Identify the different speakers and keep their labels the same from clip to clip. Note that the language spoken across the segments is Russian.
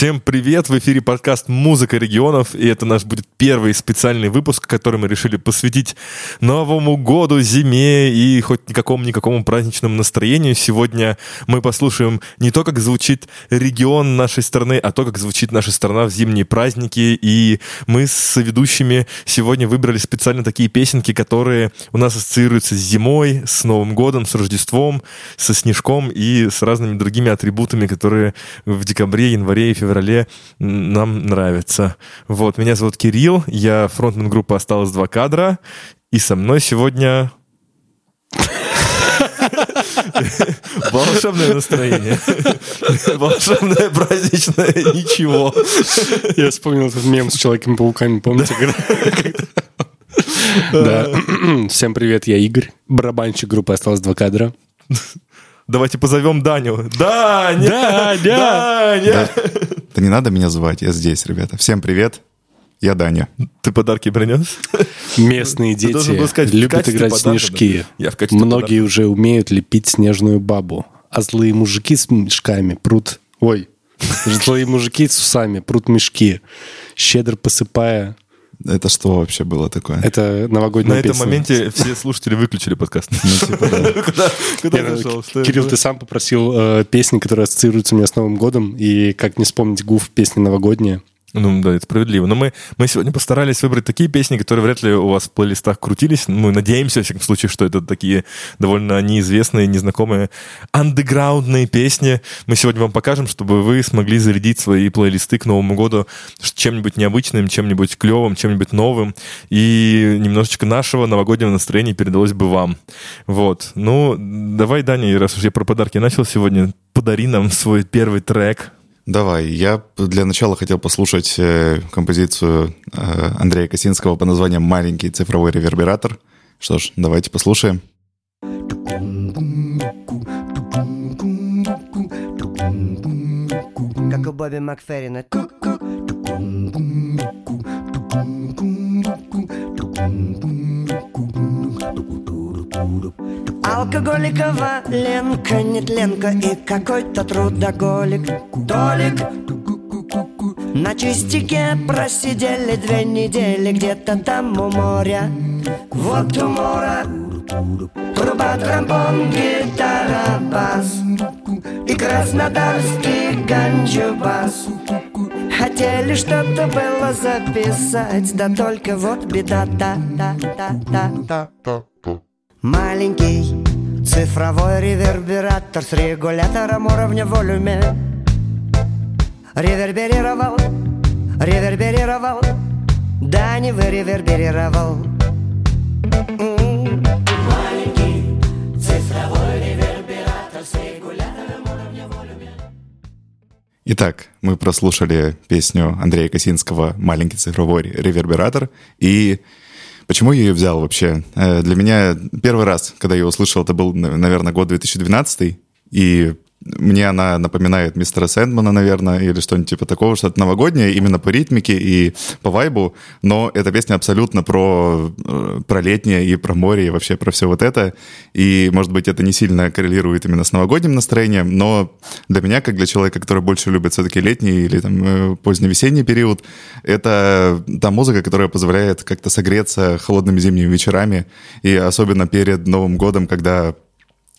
Speaker 1: Всем привет! В эфире подкаст «Музыка регионов», и это наш будет первый специальный выпуск, который мы решили посвятить Новому году, зиме и хоть никакому-никакому праздничному настроению. Сегодня мы послушаем не то, как звучит регион нашей страны, а то, как звучит наша страна в зимние праздники. И мы с ведущими сегодня выбрали специально такие песенки, которые у нас ассоциируются с зимой, с Новым годом, с Рождеством, со снежком и с разными другими атрибутами, которые в декабре, январе и феврале нам нравится. Вот, меня зовут Кирилл, я фронтмен группы «Осталось два кадра», и со мной сегодня Волшебное настроение. Волшебное, праздничное ничего.
Speaker 2: Я вспомнил этот мем с Человеками-пауками, помните? Да. Всем привет, я Игорь, барабанщик группы «Осталось два кадра».
Speaker 1: Давайте позовем Даню. Даня! Даня! Даня!
Speaker 3: Да не надо меня звать, я здесь, ребята. Всем привет, я Даня.
Speaker 1: Ты подарки принес?
Speaker 2: Местные дети сказать, любят играть в снежки. Я в Многие подарка. уже умеют лепить снежную бабу. А злые мужики с мешками прут... Ой, злые мужики с усами прут мешки, щедро посыпая
Speaker 3: это что вообще было такое?
Speaker 2: Это новогодняя
Speaker 1: На песня. этом моменте все слушатели выключили подкаст. Ну, типа,
Speaker 2: Кирилл, ты сам попросил э, песни, которые ассоциируются у меня с Новым годом, и как не вспомнить гуф песни новогодние.
Speaker 1: Ну да, это справедливо. Но мы, мы сегодня постарались выбрать такие песни, которые вряд ли у вас в плейлистах крутились. Мы надеемся, во всяком случае, что это такие довольно неизвестные, незнакомые, андеграундные песни. Мы сегодня вам покажем, чтобы вы смогли зарядить свои плейлисты к Новому году чем-нибудь необычным, чем-нибудь клевым, чем-нибудь новым. И немножечко нашего новогоднего настроения передалось бы вам. Вот. Ну, давай, Даня, раз уж я про подарки начал сегодня, подари нам свой первый трек.
Speaker 3: Давай, я для начала хотел послушать э, композицию э, Андрея Косинского по названием «Маленький цифровой ревербератор». Что ж, давайте послушаем. Как у Бобби Макферрина. Алкоголикова Ленка, нетленка и какой-то трудоголик. Толик. На чистике просидели две недели где-то там у моря. Вот у моря Труба, тромбон, гитара, бас И краснодарский ганджубас. Хотели что-то было записать Да только вот беда, да, да, да, да, да, да. Маленький цифровой ревербератор с регулятором уровня волюме Реверберировал, реверберировал, да не вы реверберировал. Маленький цифровой ревербератор с регулятором уровня волюме Итак, мы прослушали песню Андрея Косинского «Маленький цифровой ревербератор» и Почему я ее взял вообще? Э, для меня первый раз, когда я услышал, это был, наверное, год 2012, и мне она напоминает мистера Сэндмана, наверное, или что-нибудь типа такого, что-то новогоднее, именно по ритмике и по вайбу, но эта песня абсолютно про, э, про летнее и про море, и вообще про все вот это, и, может быть, это не сильно коррелирует именно с новогодним настроением, но для меня, как для человека, который больше любит все-таки летний или там э, поздневесенний период, это та музыка, которая позволяет как-то согреться холодными зимними вечерами, и особенно перед Новым годом, когда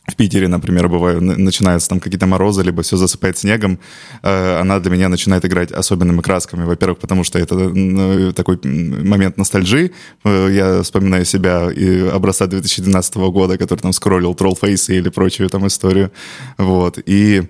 Speaker 3: в Питере, например, бывают, начинаются там какие-то морозы, либо все засыпает снегом, э, она для меня начинает играть особенными красками. Во-первых, потому что это ну, такой момент ностальжи. Э, я вспоминаю себя и образца 2012 года, который там скроллил Trollface или прочую там историю. Вот. И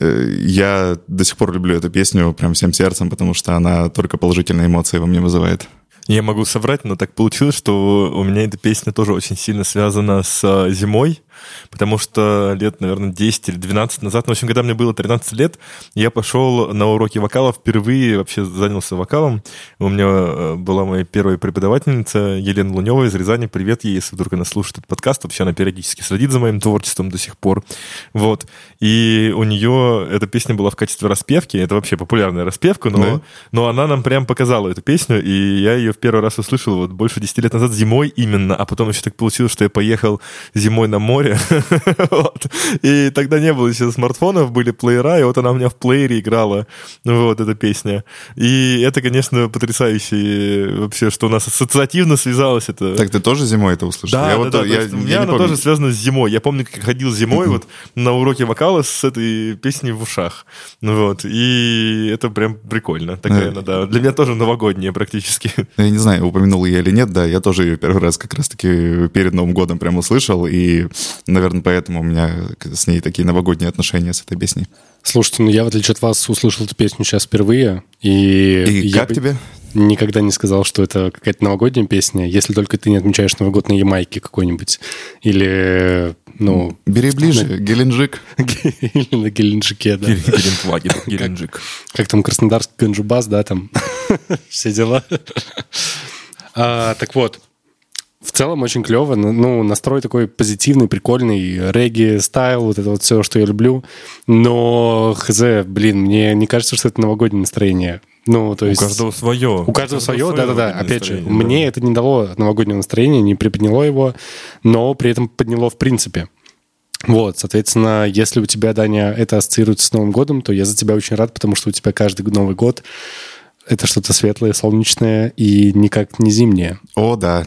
Speaker 3: я до сих пор люблю эту песню прям всем сердцем, потому что она только положительные эмоции во мне вызывает.
Speaker 1: Я могу соврать, но так получилось, что у меня эта песня тоже очень сильно связана с зимой потому что лет, наверное, 10 или 12 назад, ну, в общем, когда мне было 13 лет, я пошел на уроки вокала, впервые вообще занялся вокалом. У меня э, была моя первая преподавательница Елена Лунева из Рязани. Привет ей, если вдруг она слушает этот подкаст. Вообще она периодически следит за моим творчеством до сих пор. Вот. И у нее эта песня была в качестве распевки. Это вообще популярная распевка, но, да. но она нам прям показала эту песню, и я ее в первый раз услышал вот больше 10 лет назад зимой именно, а потом еще так получилось, что я поехал зимой на море, море. вот. И тогда не было еще смартфонов, были плеера, и вот она у меня в плеере играла, вот эта песня. И это, конечно, потрясающе вообще, что у нас ассоциативно связалось это.
Speaker 3: Так ты тоже зимой это услышал?
Speaker 1: Да, я да, вот, да. Я, у меня я она тоже связана с зимой. Я помню, как ходил зимой вот на уроке вокала с этой песней в ушах. Вот. И это прям прикольно. Такая, ну, да. Для меня тоже новогодняя практически.
Speaker 3: Я не знаю, упомянул я или нет, да, я тоже ее первый раз как раз-таки перед Новым годом прям услышал, и, наверное, поэтому у меня с ней такие новогодние отношения с этой песней.
Speaker 2: Слушайте, ну я, в отличие от вас, услышал эту песню сейчас впервые, и...
Speaker 3: И
Speaker 2: я
Speaker 3: как бы... тебе?
Speaker 2: никогда не сказал, что это какая-то новогодняя песня, если только ты не отмечаешь Новый год на Ямайке какой-нибудь. Или, ну...
Speaker 3: Бери ближе, на... Геленджик.
Speaker 2: Или на Геленджике, да.
Speaker 1: Гелендваген, Геленджик.
Speaker 2: Как там Краснодарский Ганджубас, да, там все дела. А, так вот, в целом очень клево. Ну, настрой такой позитивный, прикольный, регги, стайл, вот это вот все, что я люблю. Но, хз, блин, мне не кажется, что это новогоднее настроение. Ну, то есть...
Speaker 1: У каждого свое.
Speaker 2: У каждого свое, да-да-да. Опять же, да. мне это не дало новогоднего настроения, не приподняло его, но при этом подняло в принципе. Вот, соответственно, если у тебя, Даня, это ассоциируется с Новым годом, то я за тебя очень рад, потому что у тебя каждый Новый год это что-то светлое, солнечное и никак не зимнее.
Speaker 3: О, да.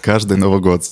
Speaker 3: Каждый Новый год.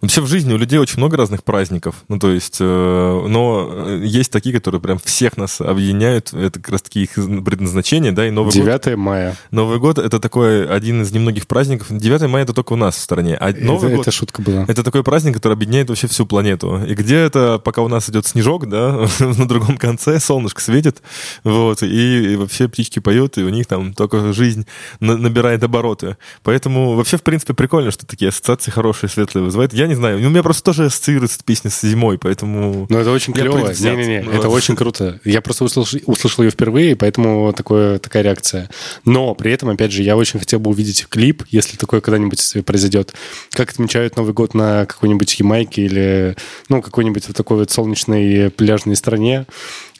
Speaker 1: Вообще в жизни у людей очень много разных праздников. Ну, то есть, э, но есть такие, которые прям всех нас объединяют. Это как раз таки их предназначение, да, и Новый
Speaker 2: 9 год. мая.
Speaker 1: Новый год — это такой один из немногих праздников. 9 мая — это только у нас в стране. А Новый
Speaker 2: это,
Speaker 1: год...
Speaker 2: Это шутка была.
Speaker 1: Это такой праздник, который объединяет вообще всю планету. И где это, пока у нас идет снежок, да, на другом конце солнышко светит, вот, и, и вообще птички поют, и у них там только жизнь на, набирает обороты. Поэтому вообще, в принципе, прикольно, что такие ассоциации хорошие, светлые вызывают. Я не знаю, у меня просто тоже ассоциируется песня с зимой, поэтому...
Speaker 2: Ну, это очень клево. Не-не-не, ну, это очень круто. Я просто услышал, услышал ее впервые, поэтому такое, такая реакция. Но при этом, опять же, я очень хотел бы увидеть клип, если такое когда-нибудь произойдет. Как отмечают Новый год на какой-нибудь Ямайке или, ну, какой-нибудь вот такой вот солнечной пляжной стране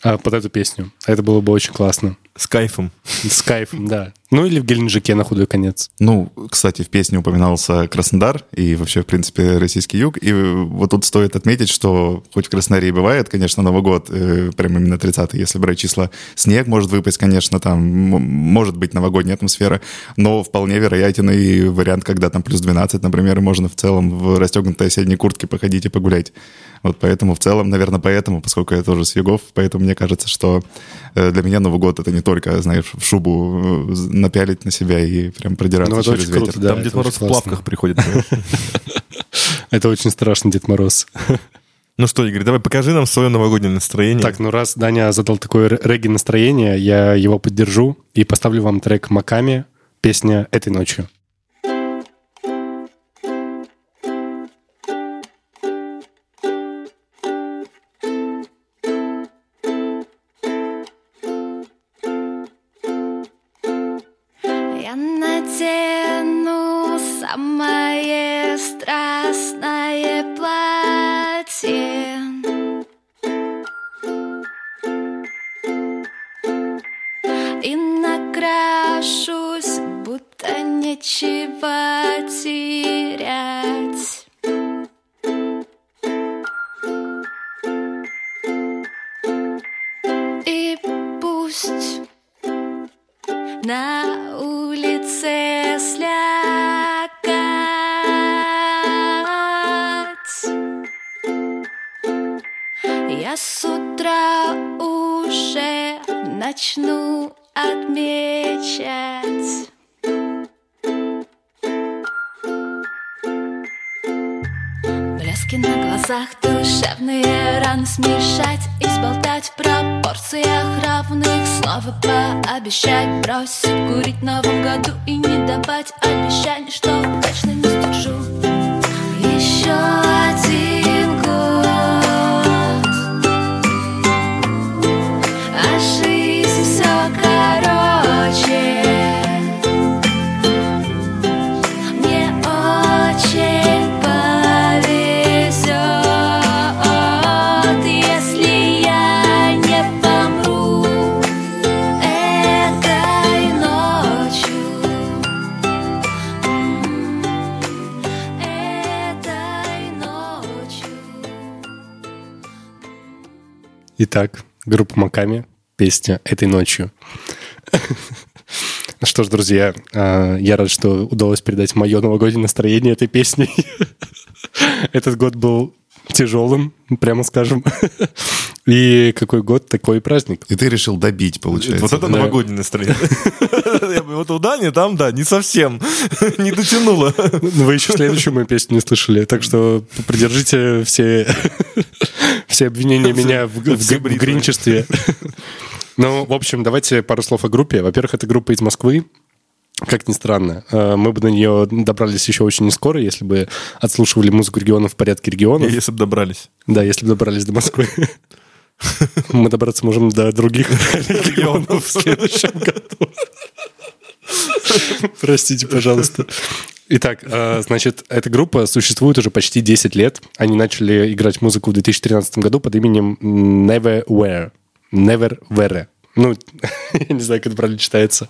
Speaker 2: а, под эту песню. Это было бы очень классно.
Speaker 1: С кайфом.
Speaker 2: С кайфом, да. Ну или в Геленджике на худой конец.
Speaker 3: Ну, кстати, в песне упоминался Краснодар и вообще, в принципе, российский юг. И вот тут стоит отметить, что хоть в Краснодаре и бывает, конечно, Новый год, э, прям именно 30 если брать числа, снег может выпасть, конечно, там может быть новогодняя атмосфера, но вполне вероятен и вариант, когда там плюс 12, например, и можно в целом в расстегнутой осенней куртке походить и погулять. Вот поэтому в целом, наверное, поэтому, поскольку я тоже с югов, поэтому мне кажется, что э, для меня Новый год это не только, знаешь, в шубу э, напялить на себя и прям продираться ну, через ветер. Круто,
Speaker 1: да, Там Дед Мороз в плавках приходит.
Speaker 2: Это очень страшно, Дед Мороз.
Speaker 1: Ну что, Игорь, давай покажи нам свое новогоднее настроение.
Speaker 2: Так, ну раз Даня задал такое регги настроение, я его поддержу и поставлю вам трек Маками, песня «Этой ночью». Итак, группа Маками, песня «Этой ночью». Ну что ж, друзья, а, я рад, что удалось передать мое новогоднее настроение этой песней. Этот год был тяжелым, прямо скажем. И какой год, такой праздник.
Speaker 3: И ты решил добить, получается.
Speaker 1: Вот это да. новогоднее настроение. Вот у Дани там, да, не совсем, не дотянуло.
Speaker 2: Ну, вы еще следующую мою песню не слышали, так что придержите все, все обвинения меня в, в, в гринчестве. Ну, в общем, давайте пару слов о группе. Во-первых, это группа из Москвы. Как ни странно, э, мы бы на нее добрались еще очень не скоро, если бы отслушивали музыку регионов в порядке регионов.
Speaker 1: Если бы добрались.
Speaker 2: Да, если бы добрались до Москвы. Мы добраться можем до других регионов в следующем году. Простите, пожалуйста. Итак, э, значит, эта группа существует уже почти 10 лет. Они начали играть музыку в 2013 году под именем Neverwhere. Neverwhere. Ну, я не знаю, как это правильно читается.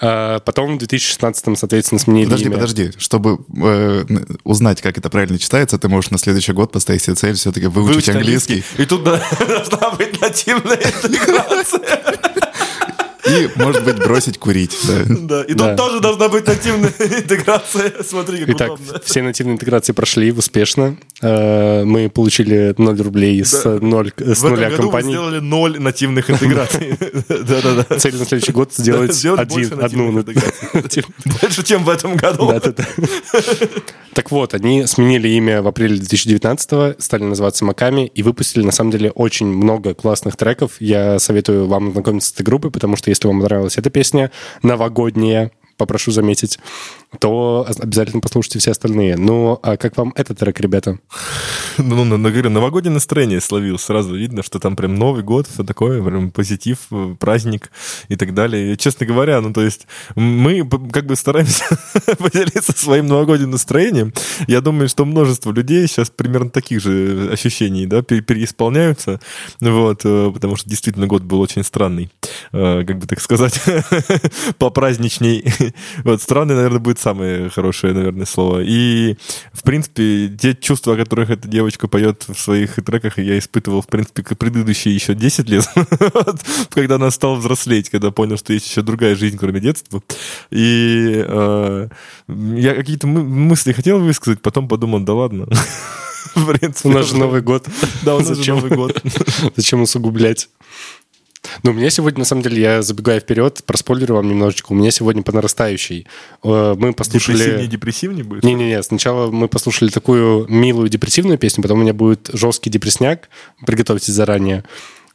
Speaker 2: А потом в 2016-м, соответственно, сменили
Speaker 3: Подожди,
Speaker 2: имя.
Speaker 3: подожди. Чтобы э, узнать, как это правильно читается, ты можешь на следующий год поставить себе цель все-таки выучить, выучить английский. английский.
Speaker 1: И тут должна быть нативная интеграция.
Speaker 3: И, может быть, бросить курить. Да,
Speaker 1: да. и тут да. тоже должна быть нативная интеграция. Смотри, как
Speaker 2: Итак, удобно. все нативные интеграции прошли успешно. Э, мы получили 0 рублей с. 0, с В нуля этом компании.
Speaker 1: мы сделали 0 нативных интеграций. Да-да-да.
Speaker 2: Цель на следующий год сделать один, одну.
Speaker 1: Больше, чем в этом году. Да-да-да.
Speaker 2: Так вот, они сменили имя в апреле 2019-го, стали называться Маками и выпустили, на самом деле, очень много классных треков. Я советую вам ознакомиться с этой группой, потому что если вам понравилась эта песня новогодняя, попрошу заметить, то обязательно послушайте все остальные. Ну, а как вам этот трек, ребята?
Speaker 1: Ну, ну, ну, говорю, новогоднее настроение словил. Сразу видно, что там прям Новый год, все такое, прям позитив, э, праздник и так далее. Честно говоря, ну, то есть мы как бы стараемся поделиться своим новогодним настроением. Я думаю, что множество людей сейчас примерно таких же ощущений, да, переисполняются. Вот, э, потому что действительно год был очень странный. Э, как бы так сказать, попраздничней. Вот, странный, наверное, будет самое хорошее, наверное, слово. И, в принципе, те чувства, о которых эта девочка поет в своих треках, я испытывал, в принципе, как предыдущие еще 10 лет, когда она стала взрослеть, когда понял, что есть еще другая жизнь, кроме детства. И э, я какие-то мысли хотел высказать, потом подумал, да ладно.
Speaker 2: В принципе, у нас же Новый год.
Speaker 1: Да, у нас же Новый год.
Speaker 2: Зачем усугублять? Ну, у меня сегодня, на самом деле, я забегаю вперед, проспойлерю вам немножечко. У меня сегодня по нарастающей. Э, мы послушали...
Speaker 1: Депрессивнее, депрессивнее будет?
Speaker 2: Не-не-не, сначала мы послушали такую милую депрессивную песню, потом у меня будет жесткий депрессняк. Приготовьтесь заранее.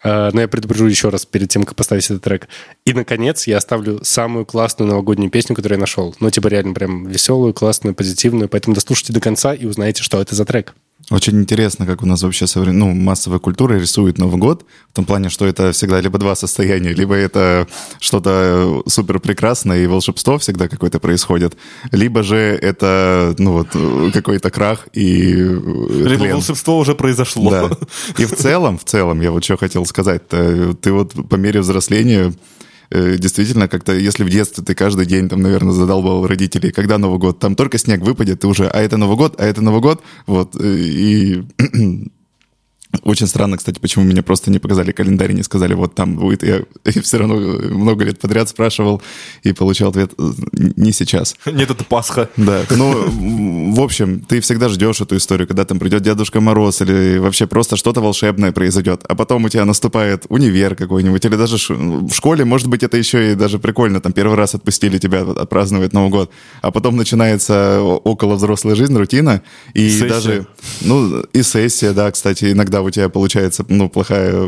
Speaker 2: Э, но я предупрежу еще раз перед тем, как поставить этот трек. И, наконец, я оставлю самую классную новогоднюю песню, которую я нашел. Ну, типа, реально прям веселую, классную, позитивную. Поэтому дослушайте до конца и узнаете, что это за трек.
Speaker 3: Очень интересно, как у нас вообще соврем... ну, массовая культура рисует Новый год, в том плане, что это всегда либо два состояния, либо это что-то супер прекрасное и волшебство всегда какое-то происходит, либо же это, ну вот, какой-то крах и
Speaker 1: Либо тлен. волшебство уже произошло.
Speaker 3: Да. И в целом, в целом, я вот что хотел сказать, ты вот по мере взросления Э, действительно как-то, если в детстве ты каждый день, там, наверное, задалбал родителей, когда Новый год, там только снег выпадет, ты уже, а это Новый год, а это Новый год, вот, э, и очень странно, кстати, почему меня просто не показали календарь, не сказали, вот там будет. Я, я все равно много лет подряд спрашивал и получал ответ не сейчас.
Speaker 1: Нет, это Пасха.
Speaker 3: Да. Ну, в общем, ты всегда ждешь эту историю, когда там придет Дедушка Мороз или вообще просто что-то волшебное произойдет. А потом у тебя наступает универ какой-нибудь или даже в школе, может быть, это еще и даже прикольно. Там первый раз отпустили тебя отпраздновать Новый год. А потом начинается около взрослая жизнь, рутина. И сессия. даже... Ну, и сессия, да, кстати, иногда у тебя получается, ну, плохая,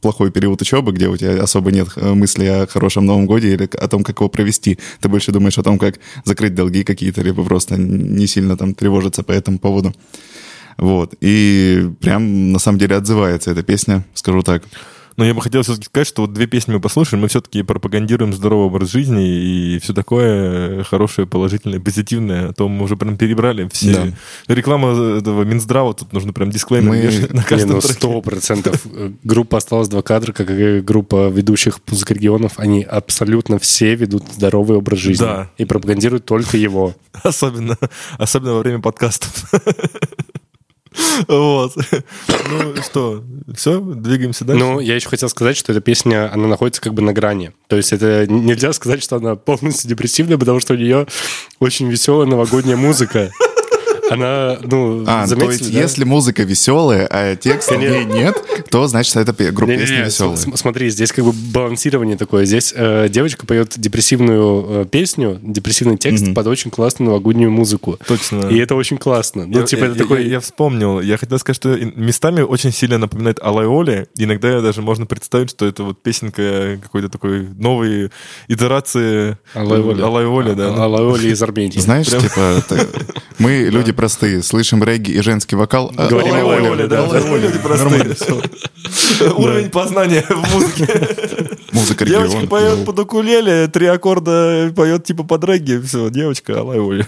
Speaker 3: плохой период учебы, где у тебя особо нет э, мысли о хорошем Новом Годе или о том, как его провести. Ты больше думаешь о том, как закрыть долги какие-то, либо просто не сильно там тревожиться по этому поводу. Вот. И прям на самом деле отзывается эта песня, скажу так.
Speaker 1: Но я бы хотел все-таки сказать, что вот две песни мы послушаем, мы все-таки пропагандируем здоровый образ жизни и все такое хорошее, положительное, позитивное. А то мы уже прям перебрали все. Да. Реклама этого Минздрава, тут нужно прям дисклеймер мы... на каждом
Speaker 2: ну, сто процентов. Группа «Осталось два кадра», как и группа ведущих музыкорегионов, они абсолютно все ведут здоровый образ жизни. Да. И пропагандируют только его.
Speaker 1: Особенно, особенно во время подкастов. Вот. Ну что, все, двигаемся дальше.
Speaker 2: Ну, я еще хотел сказать, что эта песня, она находится как бы на грани. То есть это нельзя сказать, что она полностью депрессивная, потому что у нее очень веселая новогодняя музыка она, ну,
Speaker 3: а, заметили, то есть, да? если музыка веселая, а текста ней нет, то значит, это группа песни веселая.
Speaker 2: Смотри, здесь как бы балансирование такое. Здесь э, девочка поет депрессивную э, песню, депрессивный текст mm-hmm. под очень классную новогоднюю музыку.
Speaker 1: Точно.
Speaker 2: И это очень классно.
Speaker 1: Ну, я, типа, я, это я, такой... я, я вспомнил. Я хотел сказать, что местами очень сильно напоминает Алайоли. Иногда даже можно представить, что это вот песенка какой-то такой новой итерации
Speaker 2: Алайоли.
Speaker 1: Алайоли, да.
Speaker 2: Алайоли из Армении.
Speaker 3: Знаешь, типа, мы люди простые. Слышим регги и женский вокал.
Speaker 1: А, Говорим о Оле, да. Люди простые. Уровень познания в музыке.
Speaker 3: Музыка региона.
Speaker 1: Девочка поет под укулеле, три аккорда поет типа под регги. Все, девочка, алай Оля.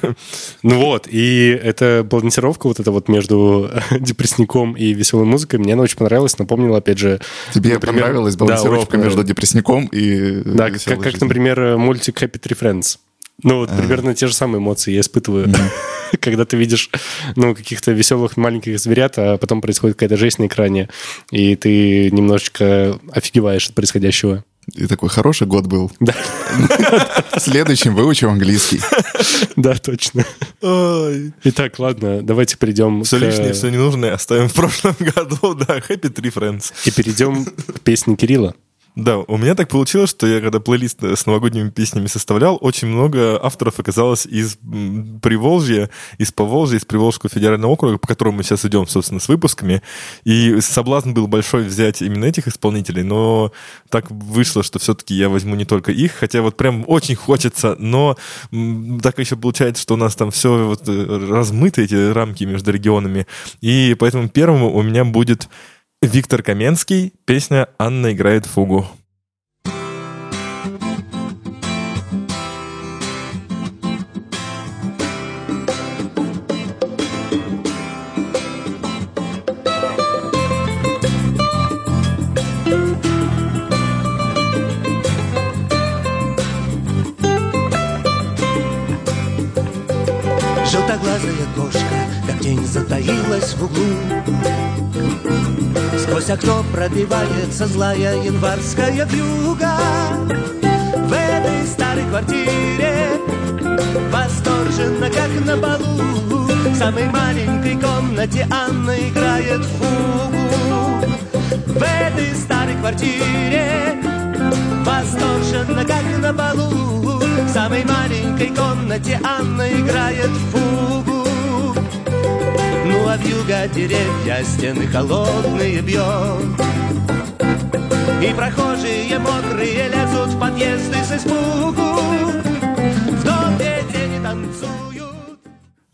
Speaker 2: Ну вот, и эта балансировка вот эта вот между депрессником и веселой музыкой, мне она очень понравилась. Напомнила, опять же...
Speaker 3: Тебе понравилась балансировка между депрессником и
Speaker 2: Да, как, например, мультик Happy Tree Friends. Ну, вот примерно те же самые эмоции я испытываю, когда ты видишь, ну, каких-то веселых маленьких зверят, а потом происходит какая-то жесть на экране, и ты немножечко офигеваешь от происходящего.
Speaker 3: И такой хороший год был.
Speaker 2: Да.
Speaker 3: Следующим выучим английский.
Speaker 2: Да, точно. Итак, ладно, давайте перейдем
Speaker 1: Все лишнее, все ненужное оставим в прошлом году. Да, Happy Tree Friends.
Speaker 2: И перейдем к песне Кирилла.
Speaker 1: Да, у меня так получилось, что я когда плейлист с новогодними песнями составлял, очень много авторов оказалось из Приволжья, из Поволжья, из Приволжского федерального округа, по которому мы сейчас идем, собственно, с выпусками. И соблазн был большой взять именно этих исполнителей, но так вышло, что все-таки я возьму не только их, хотя вот прям очень хочется, но так еще получается, что у нас там все вот э, размыто, эти рамки между регионами. И поэтому первым у меня будет Виктор Каменский, песня «Анна играет фугу».
Speaker 4: Сквозь окно пробивается злая январская вьюга. В этой старой квартире Восторженно, как на балу В самой маленькой комнате Анна играет фугу. В этой старой квартире Восторженно, как на балу В самой маленькой комнате Анна играет фугу ну а вьюга деревья стены холодные бьет. И прохожие мокрые лезут в подъезды с испугу. В доме тени танцуют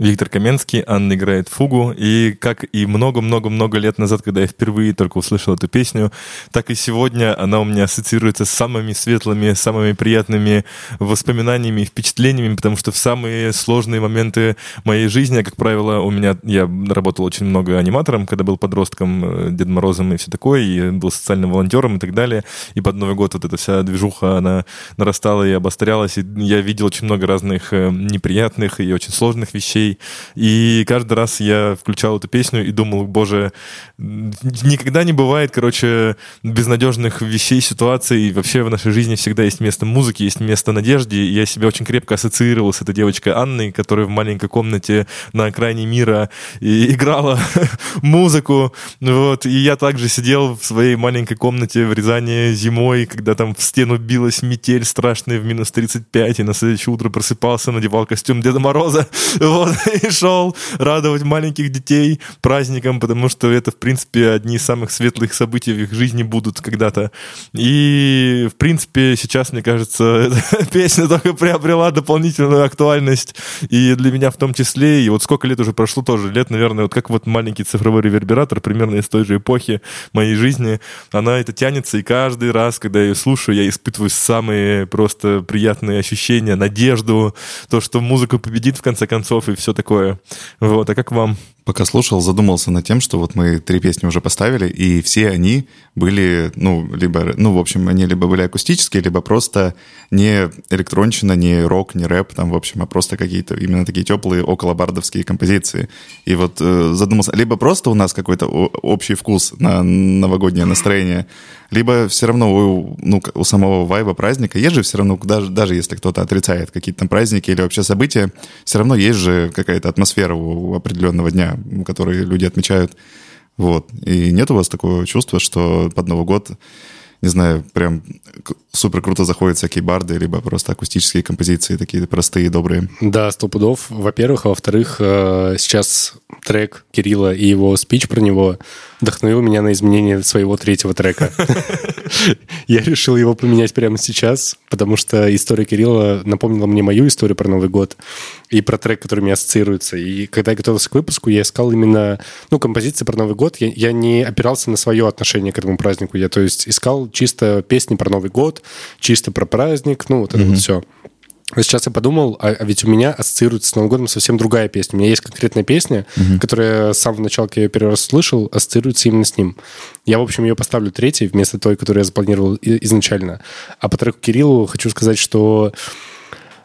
Speaker 1: Виктор Каменский, Анна играет фугу. И как и много-много-много лет назад, когда я впервые только услышал эту песню, так и сегодня она у меня ассоциируется с самыми светлыми, самыми приятными воспоминаниями и впечатлениями, потому что в самые сложные моменты моей жизни, как правило, у меня, я работал очень много аниматором, когда был подростком, э, Дед Морозом и все такое, и был социальным волонтером и так далее. И под Новый год вот эта вся движуха, она нарастала и обострялась, и я видел очень много разных э, неприятных и очень сложных вещей, людей. И каждый раз я включал эту песню и думал, боже, никогда не бывает, короче, безнадежных вещей, ситуаций. Вообще в нашей жизни всегда есть место музыки, есть место надежде. И я себя очень крепко ассоциировал с этой девочкой Анной, которая в маленькой комнате на окраине мира и играла музыку. Вот. И я также сидел в своей маленькой комнате в Рязани зимой, когда там в стену билась метель страшная в минус 35, и на следующее утро просыпался, надевал костюм Деда Мороза. Вот. и шел радовать маленьких детей праздником, потому что это, в принципе, одни из самых светлых событий в их жизни будут когда-то. И, в принципе, сейчас, мне кажется, песня только приобрела дополнительную актуальность. И для меня в том числе. И вот сколько лет уже прошло тоже. Лет, наверное, вот как вот маленький цифровой ревербератор, примерно из той же эпохи моей жизни. Она это тянется, и каждый раз, когда я ее слушаю, я испытываю самые просто приятные ощущения, надежду, то, что музыка победит в конце концов, и все все такое. Вот, а как вам?
Speaker 3: Пока слушал, задумался над тем, что вот мы три песни уже поставили, и все они были, ну, либо, ну, в общем, они либо были акустические, либо просто не электронщина, не рок, не рэп, там, в общем, а просто какие-то именно такие теплые околобардовские композиции. И вот э, задумался, либо просто у нас какой-то общий вкус на новогоднее настроение, либо все равно у, ну, у самого вайба праздника есть же все равно, даже, даже если кто-то отрицает какие-то там праздники или вообще события, все равно есть же какая-то атмосфера у определенного дня, который люди отмечают. Вот. И нет у вас такого чувства, что под Новый год не знаю, прям супер круто заходят всякие барды, либо просто акустические композиции такие простые, добрые.
Speaker 2: Да, сто пудов, во-первых. А во-вторых, э, сейчас трек Кирилла и его спич про него вдохновил меня на изменение своего третьего трека. Я решил его поменять прямо сейчас, потому что история Кирилла напомнила мне мою историю про Новый год и про трек, который мне ассоциируется. И когда я готовился к выпуску, я искал именно, ну, композиции про Новый год. Я, я не опирался на свое отношение к этому празднику. Я, то есть, искал чисто песни про Новый год, чисто про праздник, ну, вот это вот все. Сейчас я подумал, а, а ведь у меня ассоциируется с Новым годом совсем другая песня. У меня есть конкретная песня, uh-huh. которая с самого начала, когда я ее первый раз слышал, ассоциируется именно с ним. Я, в общем, ее поставлю третьей вместо той, которую я запланировал изначально. А по треку Кириллу хочу сказать, что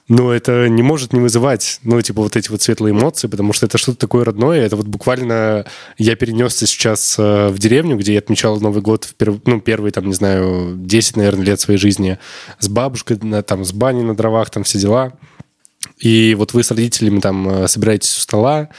Speaker 2: но это не может не вызывать, ну, типа, вот эти вот светлые эмоции, потому что это что-то такое родное. Это вот буквально я перенесся сейчас э, в деревню, где я отмечал Новый год, в перв... ну, первые, там, не знаю, 10, наверное, лет своей жизни с бабушкой, там, с баней на дровах, там, все дела. И вот вы с родителями там э, собираетесь у стола,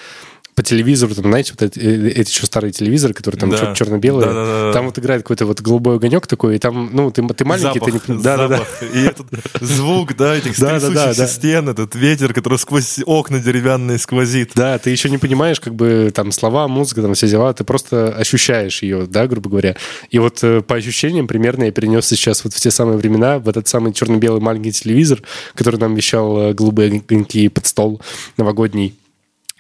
Speaker 2: по телевизору, там, знаете, вот эти, э, эти еще старые телевизоры, которые там да. черно-белые, да, да, да. там вот играет какой-то вот голубой огонек такой, и там, ну, ты, ты маленький,
Speaker 1: запах,
Speaker 2: ты
Speaker 1: не... Да, да, да. И этот звук, да, этих да, да, да, да. стен, этот ветер, который сквозь окна деревянные сквозит.
Speaker 2: Да, ты еще не понимаешь, как бы, там, слова, музыка, там, все дела, ты просто ощущаешь ее, да, грубо говоря. И вот э, по ощущениям примерно я перенес сейчас вот в те самые времена, в этот самый черно-белый маленький телевизор, который нам вещал э, голубые огоньки под стол новогодний.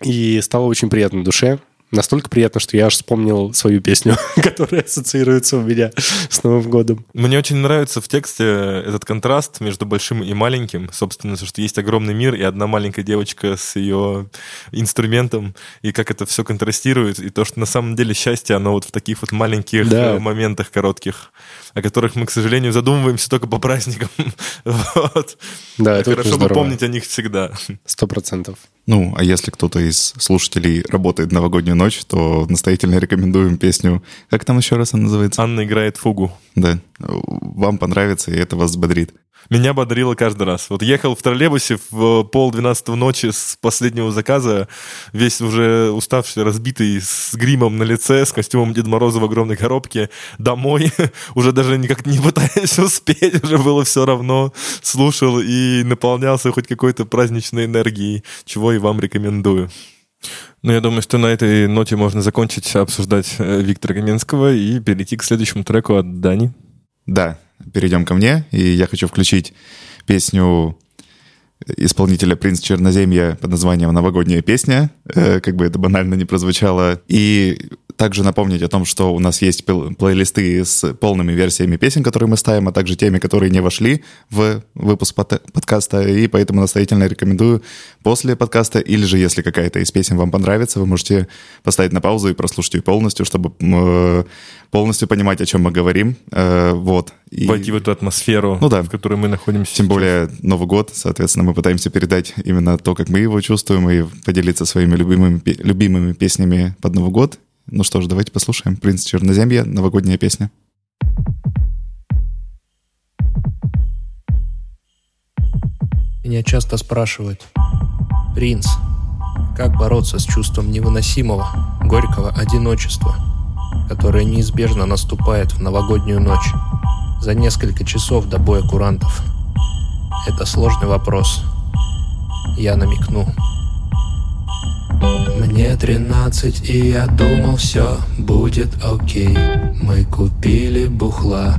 Speaker 2: И стало очень приятно душе. Настолько приятно, что я аж вспомнил свою песню, которая ассоциируется у меня с Новым годом.
Speaker 1: Мне очень нравится в тексте этот контраст между большим и маленьким. Собственно, что есть огромный мир и одна маленькая девочка с ее инструментом, и как это все контрастирует, и то, что на самом деле счастье, оно вот в таких вот маленьких да. моментах коротких о которых мы, к сожалению, задумываемся только по праздникам. вот.
Speaker 2: Да, это
Speaker 1: Хорошо бы помнить о них всегда.
Speaker 2: Сто процентов.
Speaker 3: Ну, а если кто-то из слушателей работает новогоднюю ночь, то настоятельно рекомендуем песню. Как там еще раз она называется?
Speaker 1: Анна играет фугу.
Speaker 3: Да. Вам понравится, и это вас взбодрит
Speaker 1: меня бодрило каждый раз. Вот ехал в троллейбусе в пол двенадцатого ночи с последнего заказа, весь уже уставший, разбитый, с гримом на лице, с костюмом Деда Мороза в огромной коробке, домой, уже даже никак не пытаясь успеть, уже было все равно, слушал и наполнялся хоть какой-то праздничной энергией, чего и вам рекомендую. Ну, я думаю, что на этой ноте можно закончить обсуждать э, Виктора Каменского и перейти к следующему треку от Дани.
Speaker 3: Да, перейдем ко мне, и я хочу включить песню исполнителя «Принц Черноземья» под названием «Новогодняя песня», э, как бы это банально не прозвучало. И также напомнить о том, что у нас есть плейлисты с полными версиями песен, которые мы ставим, а также теми, которые не вошли в выпуск под подкаста, и поэтому настоятельно рекомендую после подкаста, или же если какая-то из песен вам понравится, вы можете поставить на паузу и прослушать ее полностью, чтобы э, полностью понимать, о чем мы говорим. Э, вот.
Speaker 1: И... Войти в эту атмосферу, ну, да. в которой мы находимся.
Speaker 3: Тем сейчас. более Новый год, соответственно, мы пытаемся передать именно то, как мы его чувствуем, и поделиться своими любимыми, любимыми песнями под Новый год. Ну что ж, давайте послушаем «Принц Черноземья», новогодняя песня.
Speaker 5: Меня часто спрашивают, «Принц, как бороться с чувством невыносимого, горького одиночества, которое неизбежно наступает в новогоднюю ночь, за несколько часов до боя курантов?» Это сложный вопрос. Я намекну. Мне тринадцать, и я думал, все будет окей. Мы купили бухла,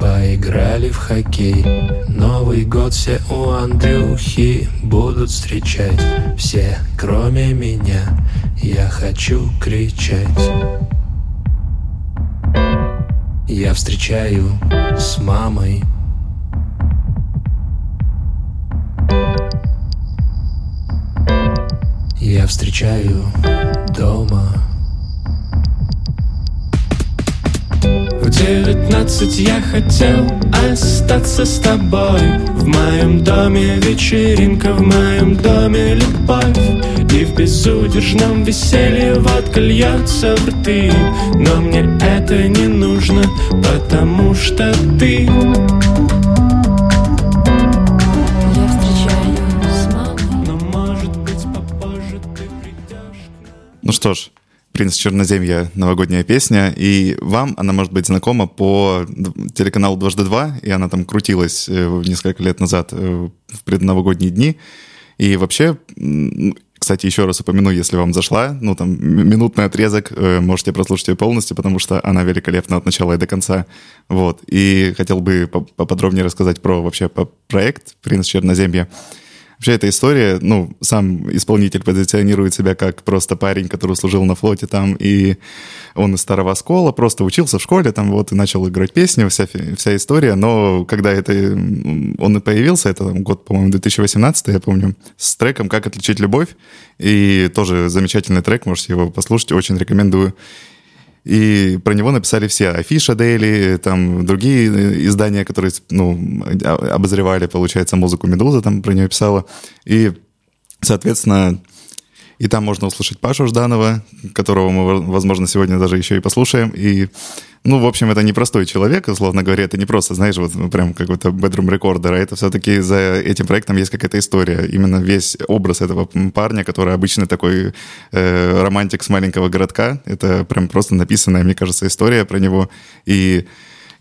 Speaker 5: поиграли в хоккей. Новый год все у Андрюхи будут встречать. Все, кроме меня, я хочу кричать. Я встречаю с мамой Я встречаю дома. В девятнадцать я хотел остаться с тобой. В моем доме вечеринка, в моем доме любовь. И в безудержном веселье водка льется в рты. Но мне это не нужно, потому что ты.
Speaker 3: Ну что ж, «Принц Черноземья» — новогодняя песня, и вам она может быть знакома по телеканалу «Дважды два», и она там крутилась э, несколько лет назад э, в предновогодние дни. И вообще, кстати, еще раз упомяну, если вам зашла, ну, там, минутный отрезок, э, можете прослушать ее полностью, потому что она великолепна от начала и до конца. Вот. И хотел бы поподробнее рассказать про вообще про проект «Принц Черноземья». Вообще эта история, ну, сам исполнитель позиционирует себя как просто парень, который служил на флоте там, и он из старого оскола, просто учился в школе там вот и начал играть песни, вся, вся история, но когда это он и появился, это там, год, по-моему, 2018, я помню, с треком «Как отличить любовь», и тоже замечательный трек, можете его послушать, очень рекомендую. И про него написали все. Афиша Дейли, там другие издания, которые ну, обозревали, получается, музыку Медуза там про нее писала. И, соответственно, и там можно услышать Пашу Жданова, которого мы, возможно, сегодня даже еще и послушаем. И, ну, в общем, это не простой человек, условно говоря. Это не просто, знаешь, вот прям какой-то bedroom рекордер, а это все-таки за этим проектом есть какая-то история. Именно весь образ этого парня, который обычно такой э, романтик с маленького городка. Это прям просто написанная, мне кажется, история про него. И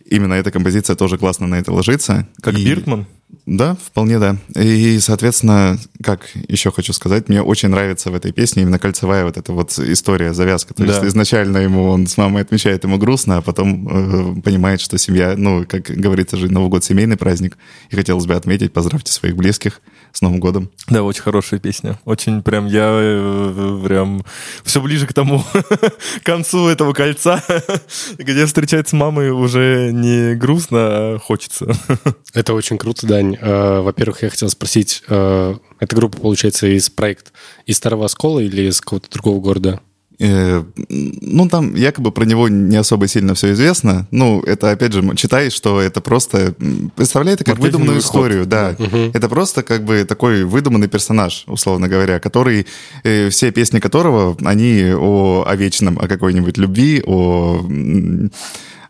Speaker 3: именно эта композиция тоже классно на это ложится.
Speaker 1: Как
Speaker 3: и...
Speaker 1: Биртман?
Speaker 3: Да, вполне да. И, соответственно, как еще хочу сказать, мне очень нравится в этой песне именно кольцевая вот эта вот история, завязка. То да. есть изначально ему он с мамой отмечает ему грустно, а потом э, понимает, что семья, ну, как говорится же, Новый год семейный праздник, и хотелось бы отметить, поздравьте своих близких с Новым годом.
Speaker 1: Да, очень хорошая песня. Очень прям я э, прям все ближе к тому концу этого кольца, где встречать с мамой уже не грустно, а хочется.
Speaker 2: Это очень круто, Дань. Э, во-первых, я хотел спросить, э, эта группа, получается, из проекта из Старого Оскола или из какого-то другого города?
Speaker 3: Э, ну, там якобы про него не особо сильно все известно. Ну, это, опять же, читаешь, что это просто... Представляет как выдуманную историю, да. Угу. Это просто как бы такой выдуманный персонаж, условно говоря, который... Все песни которого, они о, о вечном, о какой-нибудь любви, о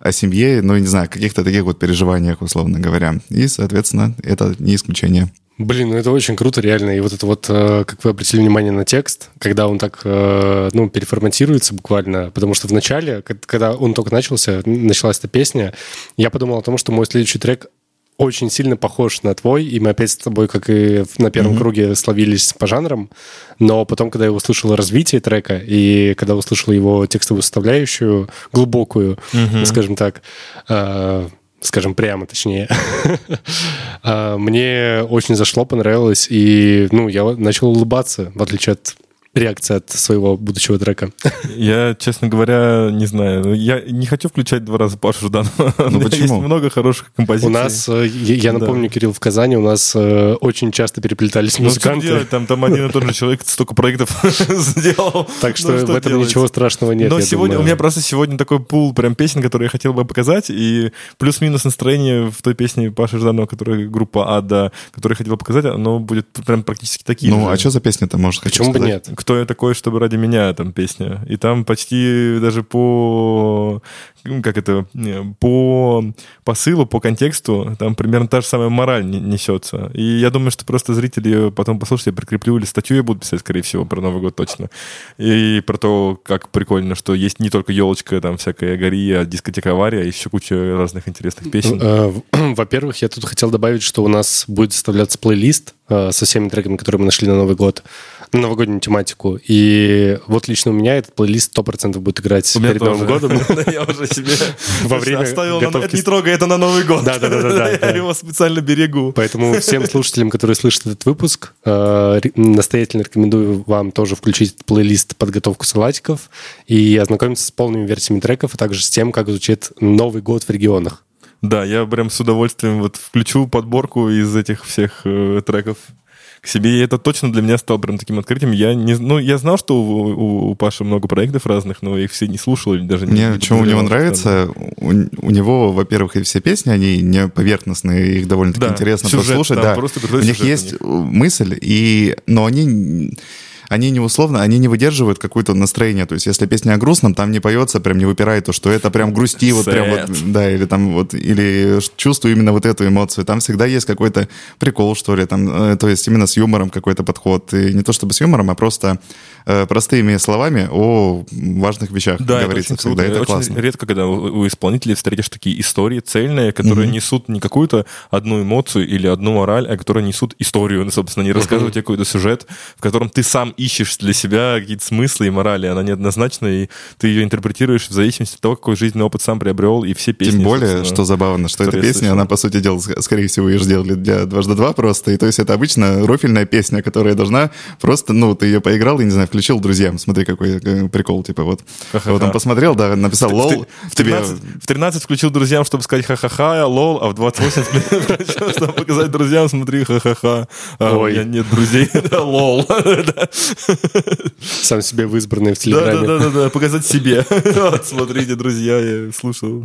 Speaker 3: о семье, ну, не знаю, каких-то таких вот переживаниях, условно говоря. И, соответственно, это не исключение.
Speaker 2: Блин, ну это очень круто, реально. И вот это вот, э, как вы обратили внимание на текст, когда он так, э, ну, переформатируется буквально, потому что в начале, когда он только начался, началась эта песня, я подумал о том, что мой следующий трек очень сильно похож на твой, и мы опять с тобой, как и на первом mm-hmm. круге, словились по жанрам, но потом, когда я услышал развитие трека, и когда услышал его текстовую составляющую, глубокую, mm-hmm. скажем так, э, скажем прямо, точнее. А, мне очень зашло, понравилось, и ну, я начал улыбаться, в отличие от реакция от своего будущего трека?
Speaker 1: Я, честно говоря, не знаю. Ну, я не хочу включать два раза Пашу Жданова.
Speaker 3: Ну почему? Есть
Speaker 1: много хороших композиций.
Speaker 2: У нас, э, я напомню, да. Кирилл, в Казани у нас э, очень часто переплетались ну, музыканты.
Speaker 1: Делать? Там, там один и тот же человек столько проектов сделал.
Speaker 2: Так что, ну, что в этом делать? ничего страшного нет.
Speaker 1: Но сегодня думаю. у меня просто сегодня такой пул прям песен, которые я хотел бы показать, и плюс-минус настроение в той песне Паши Жданова, которая группа Ада, которую я хотел показать, оно будет прям практически такие.
Speaker 3: Ну, же. а что за песня-то можешь
Speaker 2: Почему бы нет?
Speaker 1: Кто я такой, чтобы ради меня там песня. И там почти даже по как это, по посылу, по контексту, там примерно та же самая мораль несется. И я думаю, что просто зрители ее потом послушают, я прикреплю, или статью я буду писать, скорее всего, про Новый год точно. И про то, как прикольно, что есть не только елочка, там всякая гори, а дискотека авария, а еще куча разных интересных песен. Э,
Speaker 2: во-первых, я тут хотел добавить, что у нас будет составляться плейлист э, со всеми треками, которые мы нашли на Новый год новогоднюю тематику. И вот лично у меня этот плейлист 100% будет играть перед Новым годом.
Speaker 1: Я уже себе во время оставил. Это не трогай, это на Новый год.
Speaker 2: Да, да, да, да.
Speaker 1: Я его специально берегу.
Speaker 2: Поэтому всем слушателям, которые слышат этот выпуск, э, настоятельно рекомендую вам тоже включить плейлист подготовку салатиков и ознакомиться с полными версиями треков, а также с тем, как звучит Новый год в регионах.
Speaker 1: Да, я прям с удовольствием вот включу подборку из этих всех э, треков к себе. И это точно для меня стало прям таким открытием. Я не, ну, я знал, что у, у, у Паши много проектов разных, но я их все не слушал или даже
Speaker 3: Мне
Speaker 1: не
Speaker 3: что у него нравится, у, у него, во-первых, и все песни, они не поверхностные, их довольно-таки да, интересно сюжет, послушать. Да. У них есть у них. мысль, и, но они они не условно, они не выдерживают какое-то настроение. То есть, если песня о грустном, там не поется, прям не выпирает то, что это прям грусти, вот прям вот, да, или там вот, или чувствую именно вот эту эмоцию. Там всегда есть какой-то прикол, что ли, там, э, то есть именно с юмором какой-то подход. И не то чтобы с юмором, а просто э, простыми словами о важных вещах
Speaker 1: да,
Speaker 3: говорится
Speaker 1: это всегда. Это очень классно. редко, когда у, у исполнителей встретишь такие истории цельные, которые mm-hmm. несут не какую-то одну эмоцию или одну мораль, а которые несут историю, собственно, не рассказывают тебе какой-то сюжет, в котором ты сам ищешь для себя какие-то смыслы и морали. Она неоднозначна, и ты ее интерпретируешь в зависимости от того, какой жизненный опыт сам приобрел, и все песни.
Speaker 3: Тем более, что забавно, что эта песня, она, по сути дела, скорее всего, ее сделали для дважды два просто. И то есть это обычно рофильная песня, которая должна просто, ну, ты ее поиграл и, не знаю, включил друзьям. Смотри, какой э, прикол, типа вот. Ха-ха-ха. Вот он посмотрел, да, написал lol.
Speaker 1: В 13, в 13 включил друзьям, чтобы сказать ха-ха-ха, lol, а в 28 включил, чтобы показать друзьям, смотри, ха-ха-ха. А у меня нет друзей, lol.
Speaker 2: Сам себе в избранное в Телеграме.
Speaker 1: Да-да-да, показать себе. Вот, смотрите, друзья, я слушал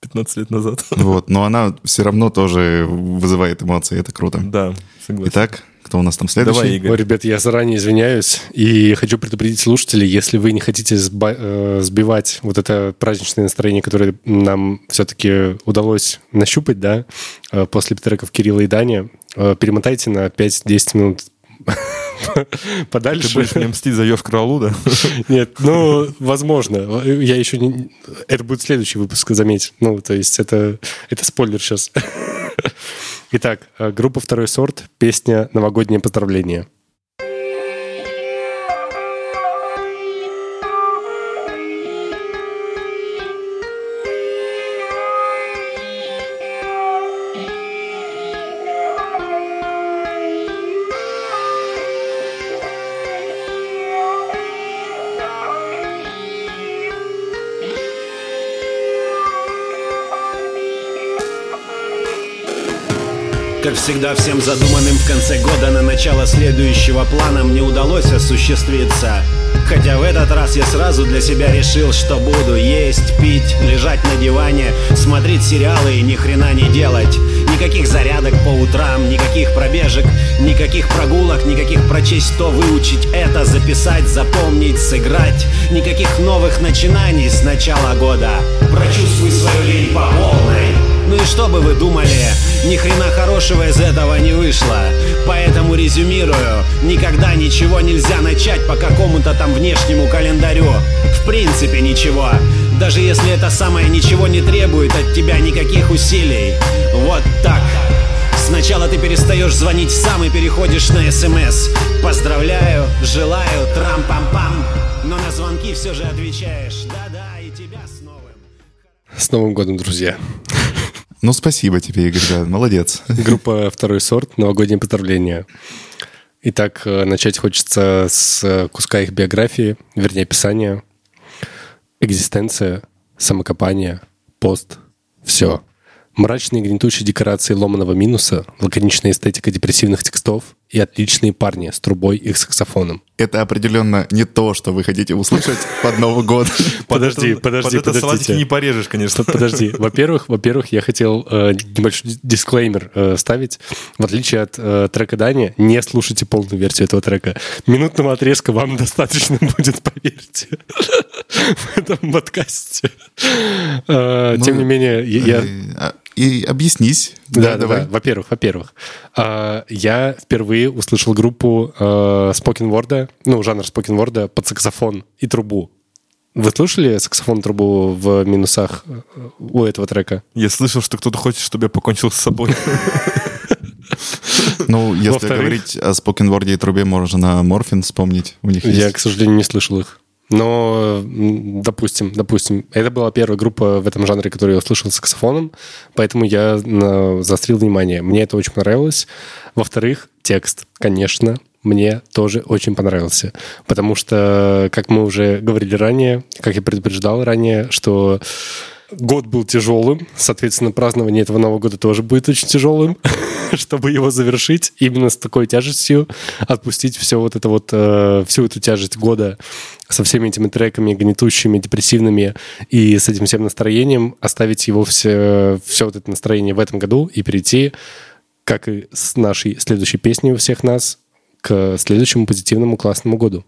Speaker 1: 15 лет назад.
Speaker 3: Вот, но она все равно тоже вызывает эмоции, это круто.
Speaker 1: Да,
Speaker 3: согласен. Итак, кто у нас там следующий?
Speaker 2: Давай, Игорь. Ой, ребят, я заранее извиняюсь и хочу предупредить слушателей, если вы не хотите э, сбивать вот это праздничное настроение, которое нам все-таки удалось нащупать, да, э, после треков Кирилла и Дани, э, перемотайте на 5-10 минут подальше.
Speaker 1: Ты будешь мне мстить за Ёж Кралу, да?
Speaker 2: Нет, ну, возможно. Я еще не... Это будет следующий выпуск, заметь. Ну, то есть это, это спойлер сейчас. Итак, э, группа «Второй сорт», песня «Новогоднее поздравление».
Speaker 6: Всегда, всем задуманным в конце года на начало следующего плана мне удалось осуществиться. Хотя в этот раз я сразу для себя решил, что буду есть, пить, лежать на диване, смотреть сериалы и ни хрена не делать. Никаких зарядок по утрам, никаких пробежек, никаких прогулок, никаких прочесть то, выучить это, записать, запомнить, сыграть. Никаких новых начинаний с начала года. Прочувствуй свою лень по полной. Ну и что бы вы думали, ни хрена хорошего из этого не вышло. Поэтому резюмирую, никогда ничего нельзя начать по какому-то там внешнему календарю. В принципе ничего. Даже если это самое ничего не требует от тебя никаких усилий. Вот так. Сначала ты перестаешь звонить сам и переходишь на СМС. Поздравляю, желаю, трам-пам-пам. Но на звонки все же отвечаешь. Да-да, и тебя с новым.
Speaker 2: С Новым годом, друзья.
Speaker 3: Ну, спасибо тебе, Игорь, да, молодец.
Speaker 2: Группа «Второй сорт. Новогоднее поздравление». Итак, э, начать хочется с куска их биографии, вернее, описания. Экзистенция, самокопание, пост, все. Мрачные гнетущие декорации ломаного минуса, лаконичная эстетика депрессивных текстов и отличные парни с трубой и саксофоном.
Speaker 3: Это определенно не то, что вы хотите услышать под Новый год.
Speaker 2: Подожди, подожди,
Speaker 1: под подождите. не порежешь, конечно.
Speaker 2: Подожди. Во-первых, во-первых, я хотел э, небольшой дисклеймер э, ставить. В отличие от э, трека Дани, не слушайте полную версию этого трека. Минутного отрезка вам достаточно будет, поверьте, в этом подкасте. Э, тем ну, не менее, я...
Speaker 3: И объяснись.
Speaker 2: Да, да, давай. да. Во-первых, во-первых, э, я впервые услышал группу э, спокенворда, ну, жанр спокенворда под саксофон и трубу. Вы слушали саксофон трубу в минусах э, у этого трека?
Speaker 1: Я слышал, что кто-то хочет, чтобы я покончил с собой.
Speaker 3: Ну, если говорить о спокенворде и трубе, можно Морфин вспомнить. У них
Speaker 2: Я, к сожалению, не слышал их. Но, допустим, допустим, это была первая группа в этом жанре, которую я услышал саксофоном, поэтому я заострил внимание. Мне это очень понравилось. Во-вторых, текст, конечно, мне тоже очень понравился. Потому что, как мы уже говорили ранее, как я предупреждал ранее, что год был тяжелым, соответственно, празднование этого Нового года тоже будет очень тяжелым, чтобы его завершить именно с такой тяжестью, отпустить все вот это вот, э, всю эту тяжесть года со всеми этими треками гнетущими, депрессивными и с этим всем настроением, оставить его все, все вот это настроение в этом году и перейти, как и с нашей следующей песней у всех нас, к следующему позитивному классному году.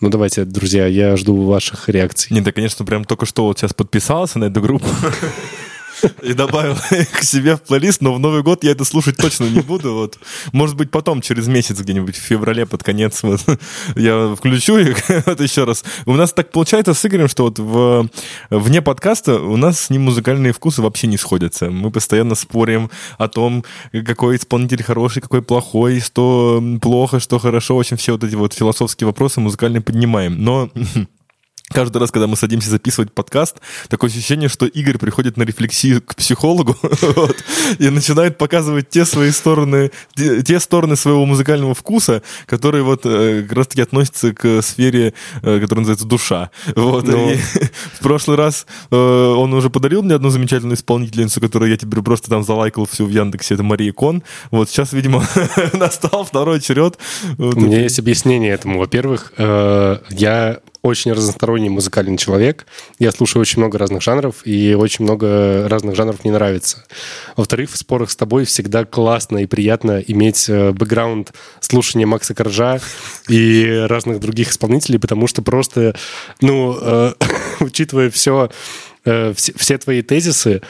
Speaker 2: Ну, давайте, друзья, я жду ваших реакций.
Speaker 1: Не, да, конечно, прям только что вот сейчас подписался на эту группу. и добавил к себе в плейлист, но в Новый год я это слушать точно не буду. Вот. Может быть, потом, через месяц где-нибудь, в феврале, под конец, вот, я включу их вот еще раз. У нас так получается с Игорем, что вот в, вне подкаста у нас с ним музыкальные вкусы вообще не сходятся. Мы постоянно спорим о том, какой исполнитель хороший, какой плохой, что плохо, что хорошо. В общем, все вот эти вот философские вопросы музыкальные поднимаем. Но Каждый раз, когда мы садимся записывать подкаст, такое ощущение, что Игорь приходит на рефлексию к психологу вот, и начинает показывать те свои стороны, те, те стороны своего музыкального вкуса, которые вот э, как раз-таки относятся к сфере, э, которая называется душа. Вот, Но... Ну. и в прошлый раз э, он уже подарил мне одну замечательную исполнительницу, которую я теперь просто там залайкал всю в Яндексе, это Мария Кон. Вот сейчас, видимо, настал второй черед.
Speaker 2: Вот У меня есть объяснение этому. Во-первых, я очень разносторонний музыкальный человек. Я слушаю очень много разных жанров, и очень много разных жанров мне нравится. Во-вторых, в спорах с тобой всегда классно и приятно иметь э, бэкграунд слушания Макса Коржа и разных других исполнителей, потому что просто, ну, э, учитывая все, э, все, твои тезисы,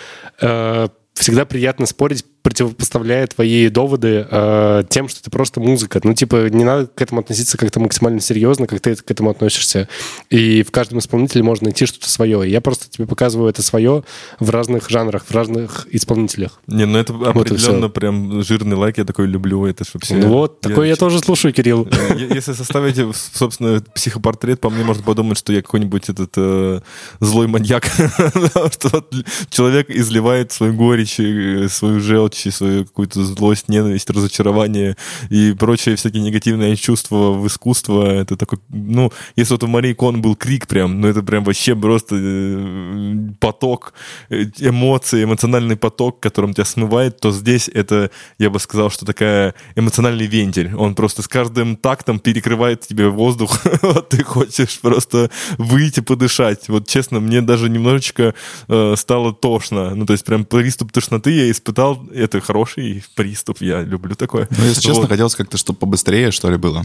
Speaker 2: всегда приятно спорить противопоставляя твои доводы э, тем, что ты просто музыка. Ну, типа, не надо к этому относиться как-то максимально серьезно, как ты к этому относишься. И в каждом исполнителе можно найти что-то свое. И я просто тебе показываю это свое в разных жанрах, в разных исполнителях.
Speaker 1: Не, ну это определенно вот прям жирный лайк, я такой люблю. Это вообще...
Speaker 2: Ну вот, я... такой я тоже слушаю, Кирилл.
Speaker 1: Если составить, собственно, психопортрет, по мне можно подумать, что я какой-нибудь этот э, злой маньяк. что человек изливает свою горечь, э, свою желчь желчь, свою какую-то злость, ненависть, разочарование и прочие всякие негативные чувства в искусство. Это такой, ну, если вот у Марии Кон был крик прям, ну это прям вообще просто э, поток э, эмоций, эмоциональный поток, которым тебя смывает, то здесь это, я бы сказал, что такая эмоциональный вентиль. Он просто с каждым тактом перекрывает тебе воздух. вот ты хочешь просто выйти, подышать. Вот честно, мне даже немножечко э, стало тошно. Ну, то есть прям приступ тошноты я испытал это хороший приступ, я люблю такое.
Speaker 3: Ну, если честно, вот. хотелось как-то, чтобы побыстрее, что ли, было.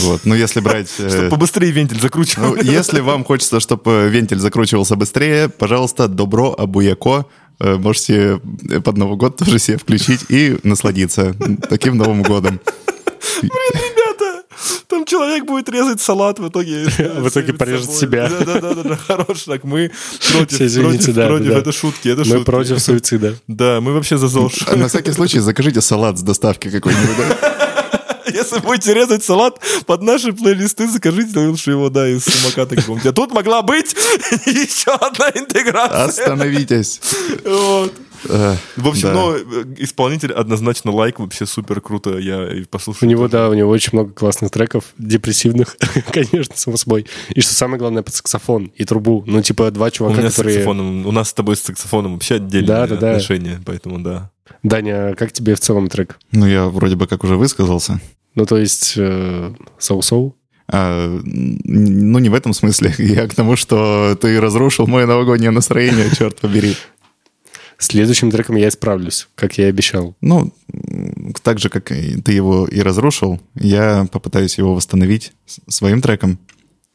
Speaker 3: Вот. Ну, если брать...
Speaker 1: Чтобы э, побыстрее вентиль закручивал.
Speaker 3: Ну, если вам хочется, чтобы вентиль закручивался быстрее, пожалуйста, добро абуяко. Э, можете под Новый год тоже себе включить и насладиться таким Новым годом.
Speaker 1: Блин, там человек будет резать салат, в итоге...
Speaker 2: В итоге порежет себя.
Speaker 1: Да-да-да, хорош, так мы против, Извините, против, против, это шутки, это
Speaker 2: шутки. Мы против суицида.
Speaker 1: Да, мы вообще за ЗОЖ.
Speaker 3: На всякий случай закажите салат с доставки какой-нибудь.
Speaker 1: Если будете резать салат под наши плейлисты, закажите лучше его, да, из самоката какого-нибудь. А тут могла быть еще одна интеграция.
Speaker 3: Остановитесь.
Speaker 1: Вот. В общем, да. ну, исполнитель однозначно лайк, вообще супер круто, я послушал.
Speaker 2: У него, да, у него очень много классных треков, депрессивных, конечно, само собой. И что самое главное, под саксофон и трубу. Ну, типа, два чувака,
Speaker 1: у меня
Speaker 2: которые...
Speaker 1: С саксофоном, у нас с тобой с саксофоном вообще отдельные да, да, да. отношения, поэтому да.
Speaker 2: Даня, как тебе в целом трек?
Speaker 3: Ну, я вроде бы как уже высказался.
Speaker 2: Ну, то есть, э, соу-соу?
Speaker 3: А, ну, не в этом смысле. Я к тому, что ты разрушил мое новогоднее настроение, черт побери.
Speaker 2: Следующим треком я исправлюсь, как я и обещал.
Speaker 3: Ну, так же, как ты его и разрушил, я попытаюсь его восстановить своим треком.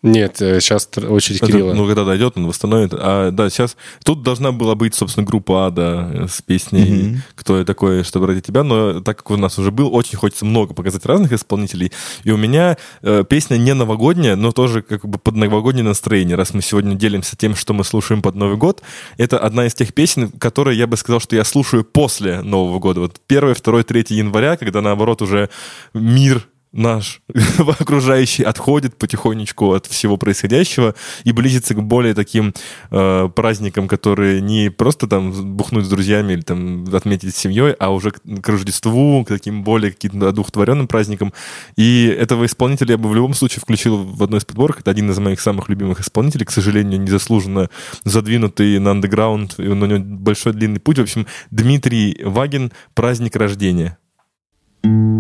Speaker 2: Нет, сейчас э, очередь Это, Кирилла.
Speaker 1: Ну, когда дойдет, он восстановит. А, да, сейчас... Тут должна была быть, собственно, группа Ада э, с песней mm-hmm. «Кто я такой, чтобы ради тебя», но так как у нас уже был, очень хочется много показать разных исполнителей. И у меня э, песня не новогодняя, но тоже как бы под новогоднее настроение. Раз мы сегодня делимся тем, что мы слушаем под Новый год, это одна из тех песен, которые я бы сказал, что я слушаю после Нового года. Вот 1, 2, 3 января, когда, наоборот, уже мир наш окружающий отходит потихонечку от всего происходящего и близится к более таким э, праздникам, которые не просто там бухнуть с друзьями или там отметить с семьей, а уже к, к Рождеству, к таким более каким-то одухотворенным праздникам. И этого исполнителя я бы в любом случае включил в одной из подборок. Это один из моих самых любимых исполнителей, к сожалению, незаслуженно задвинутый на андеграунд, и у него большой длинный путь. В общем, Дмитрий Вагин «Праздник рождения».
Speaker 5: В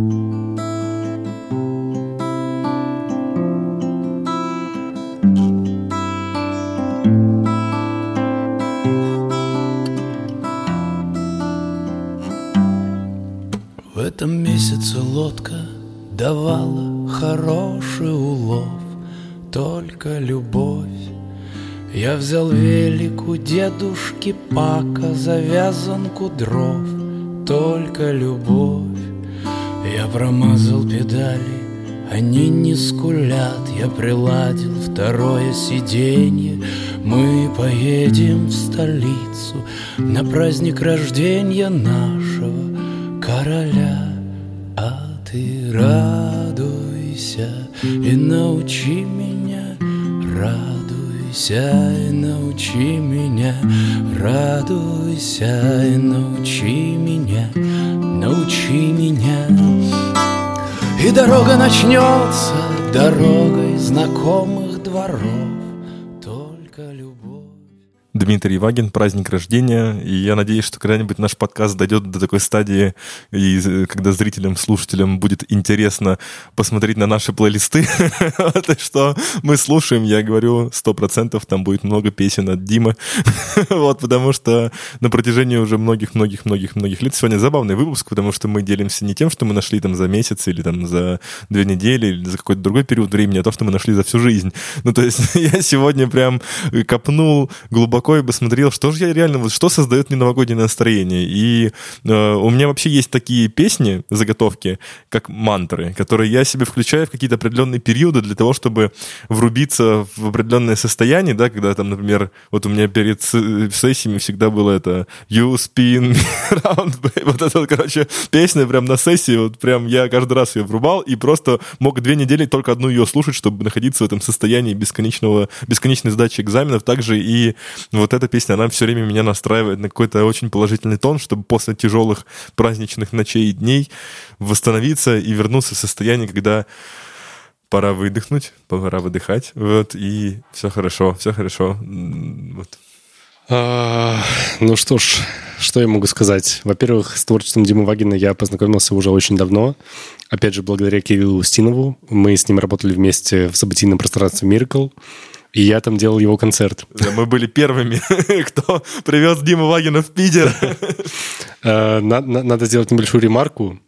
Speaker 5: этом месяце лодка давала хороший улов, только любовь. Я взял велик у дедушки Пака, завязанку дров, только любовь. Я промазал педали, они не скулят, я приладил второе сиденье. Мы поедем в столицу на праздник рождения нашего короля. А ты радуйся и научи меня, радуйся и научи меня, радуйся и научи меня, научи меня. И дорога начнется дорогой знакомых дворов.
Speaker 1: Дмитрий Вагин, праздник рождения. И я надеюсь, что когда-нибудь наш подкаст дойдет до такой стадии, и когда зрителям, слушателям будет интересно посмотреть на наши плейлисты, что мы слушаем, я говорю, сто процентов там будет много песен от Димы. вот, потому что на протяжении уже многих-многих-многих-многих лет сегодня забавный выпуск, потому что мы делимся не тем, что мы нашли там за месяц или там за две недели или за какой-то другой период времени, а то, что мы нашли за всю жизнь. Ну, то есть я сегодня прям копнул глубоко глубоко и посмотрел, что же я реально, вот что создает мне новогоднее настроение. И э, у меня вообще есть такие песни, заготовки, как мантры, которые я себе включаю в какие-то определенные периоды для того, чтобы врубиться в определенное состояние, да, когда там, например, вот у меня перед сессиями всегда было это You spin around, вот это, короче, песня прям на сессии, вот прям я каждый раз ее врубал и просто мог две недели только одну ее слушать, чтобы находиться в этом состоянии бесконечного, бесконечной сдачи экзаменов. Также и вот эта песня, она все время меня настраивает на какой-то очень положительный тон, чтобы после тяжелых праздничных ночей и дней восстановиться и вернуться в состояние, когда пора выдохнуть, пора выдыхать, вот, и все хорошо, все хорошо, вот.
Speaker 2: А, ну что ж, что я могу сказать? Во-первых, с творчеством Димы Вагина я познакомился уже очень давно. Опять же, благодаря Кириллу Устинову. Мы с ним работали вместе в событийном пространстве Miracle. И я там делал его концерт.
Speaker 1: Да, мы были первыми, кто привез Диму Вагина в Питер.
Speaker 2: Э, надо сделать небольшую ремарку.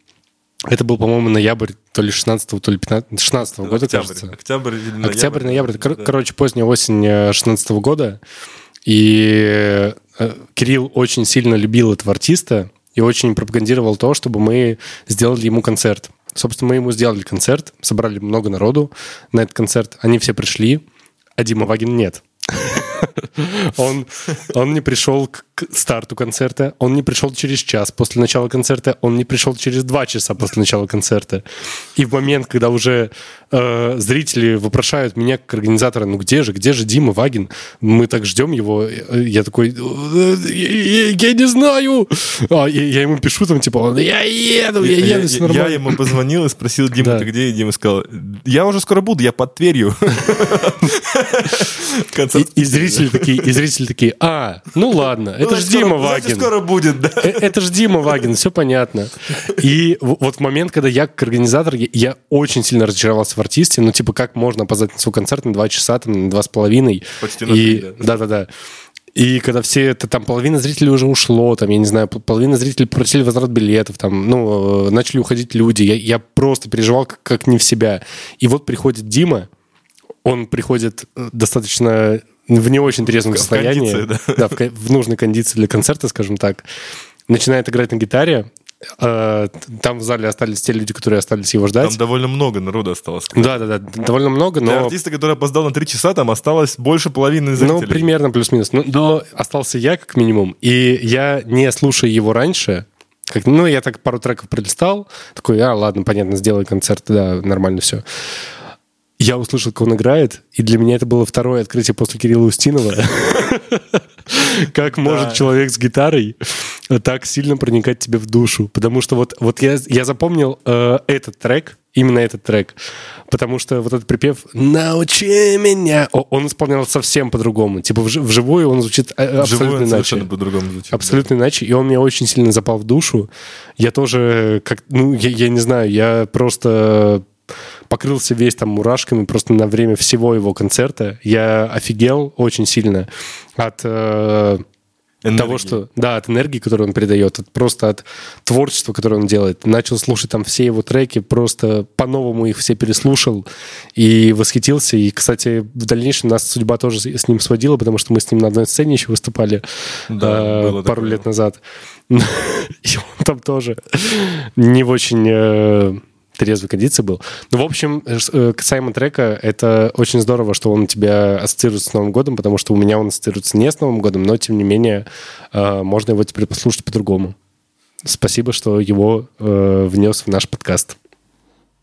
Speaker 2: Это был, по-моему, ноябрь то ли 16 то ли 15 16 года,
Speaker 1: октябрь,
Speaker 2: кажется.
Speaker 1: Октябрь или ноябрь.
Speaker 2: Октябрь, ноябрь. Да. Короче, поздняя осень 16 года. И э, Кирилл очень сильно любил этого артиста и очень пропагандировал то, чтобы мы сделали ему концерт. Собственно, мы ему сделали концерт, собрали много народу на этот концерт. Они все пришли а Дима Вагин нет. Он, он не пришел к старту концерта, он не пришел через час после начала концерта, он не пришел через два часа после начала концерта. И в момент, когда уже э, зрители вопрошают меня как организатора, ну где же, где же Дима Вагин? Мы так ждем его. Я такой, я, я не знаю. А, я, я ему пишу там, типа, я еду, я еду,
Speaker 1: я, я, я ему позвонил и спросил, Дима, да. ты где? И Дима сказал, я уже скоро буду, я под Тверью.
Speaker 2: И зрители такие, и зрители такие, а, ну ладно, это же Дима Вагин.
Speaker 1: скоро будет, да. Э,
Speaker 2: это же Дима Вагин, все понятно. И вот в момент, когда я как организатор, я очень сильно разочаровался в артисте, ну типа как можно опоздать на свой концерт на два часа, там, на два с половиной.
Speaker 1: Почти на да.
Speaker 2: Да-да-да. И когда все это, там, половина зрителей уже ушло, там, я не знаю, половина зрителей просили возврат билетов, там, ну, э, начали уходить люди, я, я просто переживал как, как не в себя. И вот приходит Дима, он приходит э, достаточно в не очень трезвом в состоянии. Кондиции, да, да в, в нужной кондиции для концерта, скажем так. Начинает играть на гитаре, э, там в зале остались те люди, которые остались его ждать.
Speaker 1: Там довольно много народа осталось.
Speaker 2: Да, да, да, довольно много, но...
Speaker 1: Для артиста, который опоздал на три часа, там осталось больше половины зрителей.
Speaker 2: Ну, примерно плюс-минус. Но, но остался я, как минимум, и я, не слушая его раньше, Как, ну, я так пару треков пролистал, такой, а, ладно, понятно, сделай концерт, да, нормально все. Я услышал, как он играет, и для меня это было второе открытие после Кирилла Устинова. Как может человек с гитарой так сильно проникать тебе в душу? Потому что вот, вот я, я запомнил э, этот трек, именно этот трек, потому что вот этот припев «Научи меня», он исполнял совсем по-другому. Типа вживую он звучит э, абсолютно иначе.
Speaker 1: по-другому звучит.
Speaker 2: Абсолютно да. иначе, и он мне очень сильно запал в душу. Я тоже, как, ну, я, я не знаю, я просто покрылся весь там мурашками просто на время всего его концерта. Я офигел очень сильно от э, того, что... Да, от энергии, которую он передает, от, просто от творчества, которое он делает. Начал слушать там все его треки, просто по-новому их все переслушал и восхитился. И, кстати, в дальнейшем нас судьба тоже с ним сводила, потому что мы с ним на одной сцене еще выступали да, э, пару такое. лет назад. И он там тоже не в очень... Э, трезвой кондиции был. Ну, в общем, э, касаемо трека, это очень здорово, что он у тебя ассоциируется с Новым годом, потому что у меня он ассоциируется не с Новым годом, но, тем не менее, э, можно его теперь послушать по-другому. Спасибо, что его э, внес в наш подкаст.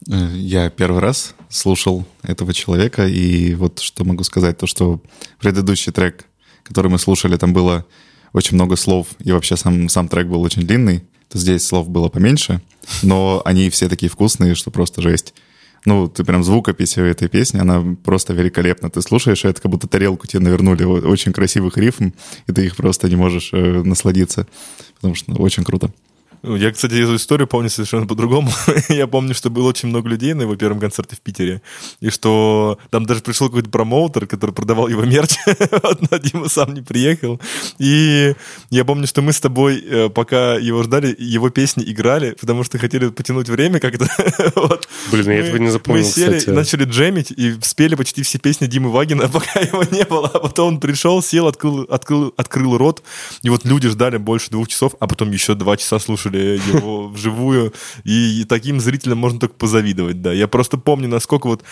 Speaker 3: Я первый раз слушал этого человека, и вот что могу сказать, то, что предыдущий трек, который мы слушали, там было очень много слов, и вообще сам, сам трек был очень длинный, здесь слов было поменьше, но они все такие вкусные, что просто жесть. Ну, ты прям звукопись этой песни, она просто великолепна. Ты слушаешь, это как будто тарелку тебе навернули очень красивых рифм, и ты их просто не можешь э, насладиться, потому что ну, очень круто.
Speaker 1: Ну, я, кстати, эту историю помню совершенно по-другому. я помню, что было очень много людей на его первом концерте в Питере, и что там даже пришел какой-то промоутер, который продавал его мерч, но Дима сам не приехал. И я помню, что мы с тобой, э, пока его ждали, его песни играли, потому что хотели потянуть время как-то.
Speaker 2: вот. Блин, я этого не запомнил,
Speaker 1: Мы сели, кстати. начали джемить и спели почти все песни Димы Вагина, пока его не было. А потом он пришел, сел, открыл, открыл, открыл рот, и вот люди ждали больше двух часов, а потом еще два часа слушали слушали его вживую, и таким зрителям можно только позавидовать, да. Я просто помню, насколько вот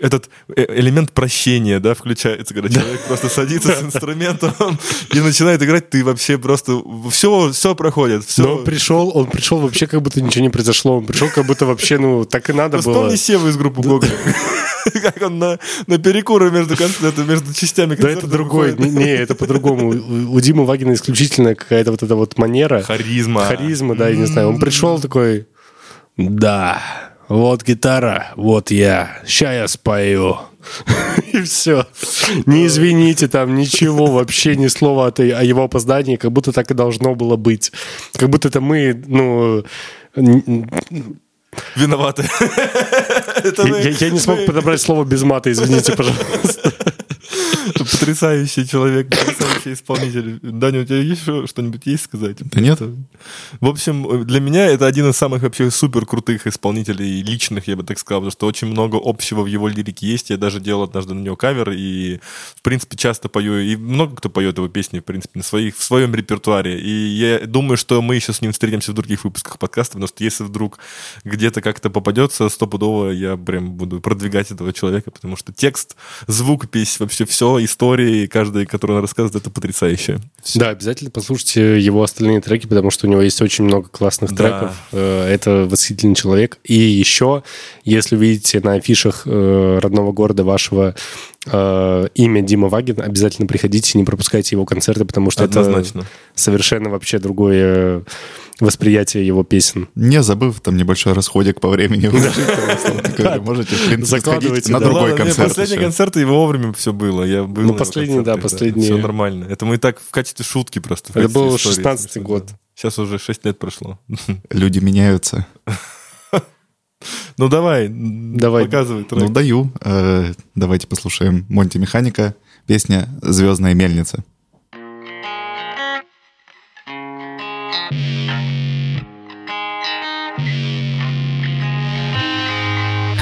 Speaker 1: этот э, элемент прощения, да, включается, когда человек просто садится с инструментом и начинает играть, ты вообще просто все, все проходит. Все.
Speaker 2: Но он пришел, он пришел вообще как будто ничего не произошло, он пришел как будто вообще, ну, так и надо было.
Speaker 1: Вспомни Севу из группы Гоголь. Как он на, на перекуры между, между частями
Speaker 2: Да это другой, не, не, это по-другому. У Димы Вагина исключительно какая-то вот эта вот манера.
Speaker 1: Харизма.
Speaker 2: Харизма, да, я не знаю. Он пришел такой, да, вот гитара, вот я, ща я спою. И все. Не извините там ничего, вообще ни слова о его опоздании, как будто так и должно было быть. Как будто это мы, ну...
Speaker 1: Виноваты.
Speaker 2: Я не смог подобрать слово без мата, извините, пожалуйста.
Speaker 1: Потрясающий человек, потрясающий исполнитель. Даня, у тебя есть что-нибудь есть сказать?
Speaker 3: Да нет.
Speaker 1: В общем, для меня это один из самых вообще супер крутых исполнителей, личных, я бы так сказал, потому что очень много общего в его лирике есть. Я даже делал однажды на него кавер, и, в принципе, часто пою, и много кто поет его песни, в принципе, на своих, в своем репертуаре. И я думаю, что мы еще с ним встретимся в других выпусках подкаста, потому что если вдруг где-то как-то попадется, стопудово я прям буду продвигать этого человека, потому что текст, звукопись, вообще все, истории, каждая, которую он рассказывает, это потрясающе.
Speaker 2: Да, обязательно послушайте его остальные треки, потому что у него есть очень много классных да. треков. Э, это восхитительный человек. И еще, если видите на афишах э, родного города вашего э, имя Дима Вагин, обязательно приходите, не пропускайте его концерты, потому что Однозначно. это совершенно вообще другое восприятие его песен.
Speaker 3: Не забыв там небольшой расходик по времени. Можете, в принципе, сходить на другой концерт.
Speaker 1: Последний концерт его вовремя все было. Я был
Speaker 2: ну, последний, да, последний.
Speaker 1: Все нормально. Это мы так в качестве шутки просто.
Speaker 2: Это был 16-й год.
Speaker 1: Сейчас уже 6 лет прошло.
Speaker 3: Люди меняются.
Speaker 1: Ну давай, давай. показывай
Speaker 3: трек. Ну даю. Э, давайте послушаем Монти Механика, песня «Звездная мельница».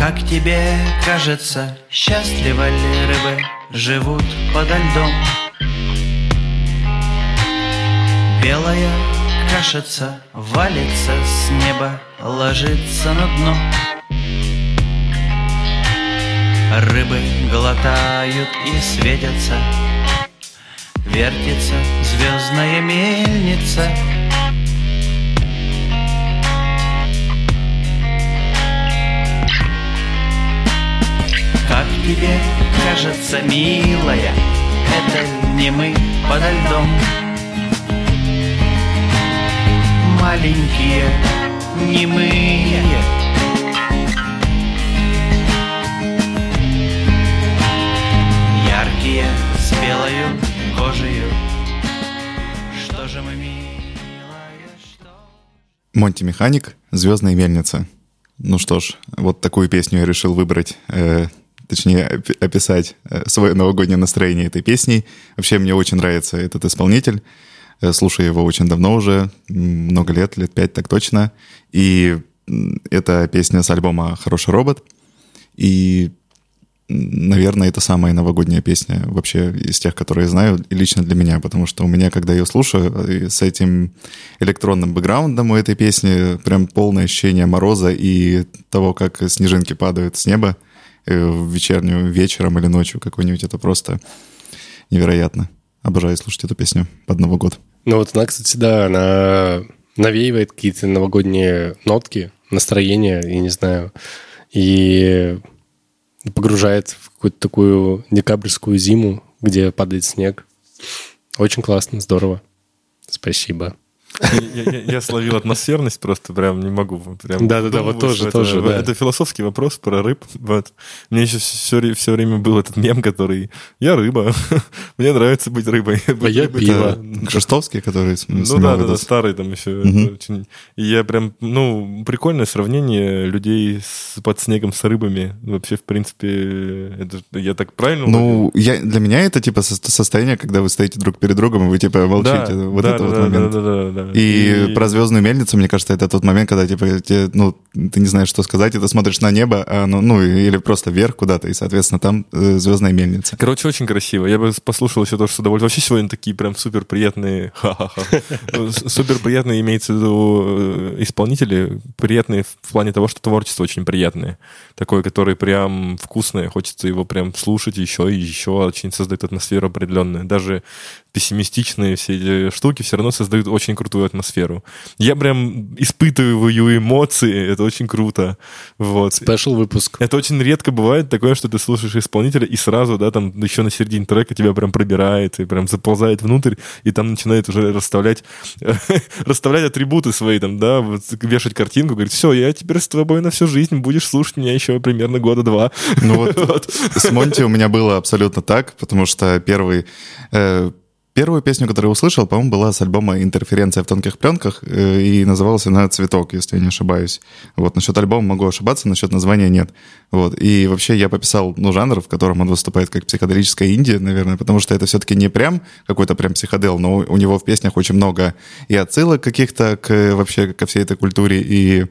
Speaker 7: Как тебе кажется, счастливы ли рыбы живут подо льдом? Белая кашица валится с неба, ложится на дно. Рыбы глотают и светятся, вертится звездная мельница — тебе кажется, милая, это не мы подо льдом. Маленькие, немые, яркие, с белою кожею. Что же мы, милая, что...
Speaker 3: Монти Механик, Звездная мельница. Ну что ж, вот такую песню я решил выбрать, э, точнее описать э, свое новогоднее настроение этой песней. Вообще мне очень нравится этот исполнитель. Э, слушаю его очень давно уже, много лет, лет пять так точно. И это песня с альбома «Хороший робот». И наверное, это самая новогодняя песня вообще из тех, которые знаю, лично для меня, потому что у меня, когда ее слушаю, с этим электронным бэкграундом у этой песни прям полное ощущение мороза и того, как снежинки падают с неба э, в вечернюю, вечером или ночью какой-нибудь, это просто невероятно. Обожаю слушать эту песню под Новый год.
Speaker 2: Ну вот она, кстати, да, она навеивает какие-то новогодние нотки, настроение, я не знаю, и погружает в какую-то такую декабрьскую зиму, где падает снег. Очень классно, здорово. Спасибо.
Speaker 1: Я, я, я словил атмосферность просто, прям не могу.
Speaker 2: Да-да-да, вот тоже, это, тоже, да.
Speaker 1: Это философский вопрос про рыб. Вот. Мне еще все, все время был этот мем, который «Я рыба, мне нравится быть рыбой».
Speaker 2: А я пиво.
Speaker 3: Шестовский, который
Speaker 1: Ну да, да, да, старый там еще. Очень... И я прям, ну, прикольное сравнение людей с, под снегом с рыбами. Вообще, в принципе, это, я так правильно
Speaker 3: Ну, я, для меня это типа состояние, когда вы стоите друг перед другом, и вы типа молчите. Да, вот
Speaker 1: да,
Speaker 3: это
Speaker 1: да,
Speaker 3: вот
Speaker 1: да,
Speaker 3: момент.
Speaker 1: Да, да, да, да.
Speaker 3: И, и про звездную мельницу, мне кажется, это тот момент, когда типа, тебе, ну, ты не знаешь, что сказать, и ты смотришь на небо, а, ну, ну, или просто вверх куда-то, и, соответственно, там э, звездная мельница.
Speaker 1: Короче, очень красиво. Я бы послушал еще тоже с удовольствием. Вообще сегодня такие прям супер приятные, супер приятные имеется в виду э, исполнители, приятные в плане того, что творчество очень приятное. Такое, которое прям вкусное, хочется его прям слушать еще и еще, очень создает атмосферу определенную. Даже пессимистичные все эти штуки все равно создают очень крутую атмосферу. Я прям испытываю эмоции, это очень круто. Вот.
Speaker 2: Спешл выпуск.
Speaker 1: Это очень редко бывает такое, что ты слушаешь исполнителя, и сразу, да, там еще на середине трека тебя прям пробирает, и прям заползает внутрь, и там начинает уже расставлять, расставлять атрибуты свои, там, да, вот, вешать картинку, говорит, все, я теперь с тобой на всю жизнь, будешь слушать меня еще примерно года два.
Speaker 3: Ну вот, вот. с Монти у меня было абсолютно так, потому что первый э, Первую песню, которую я услышал, по-моему, была с альбома «Интерференция в тонких пленках», э, и называлась она «Цветок», если я не ошибаюсь. Вот, насчет альбома могу ошибаться, насчет названия нет. Вот, и вообще я пописал, ну, жанр, в котором он выступает как психоделическая Индия, наверное, потому что это все-таки не прям какой-то прям психодел, но у него в песнях очень много и отсылок каких-то к вообще ко всей этой культуре, и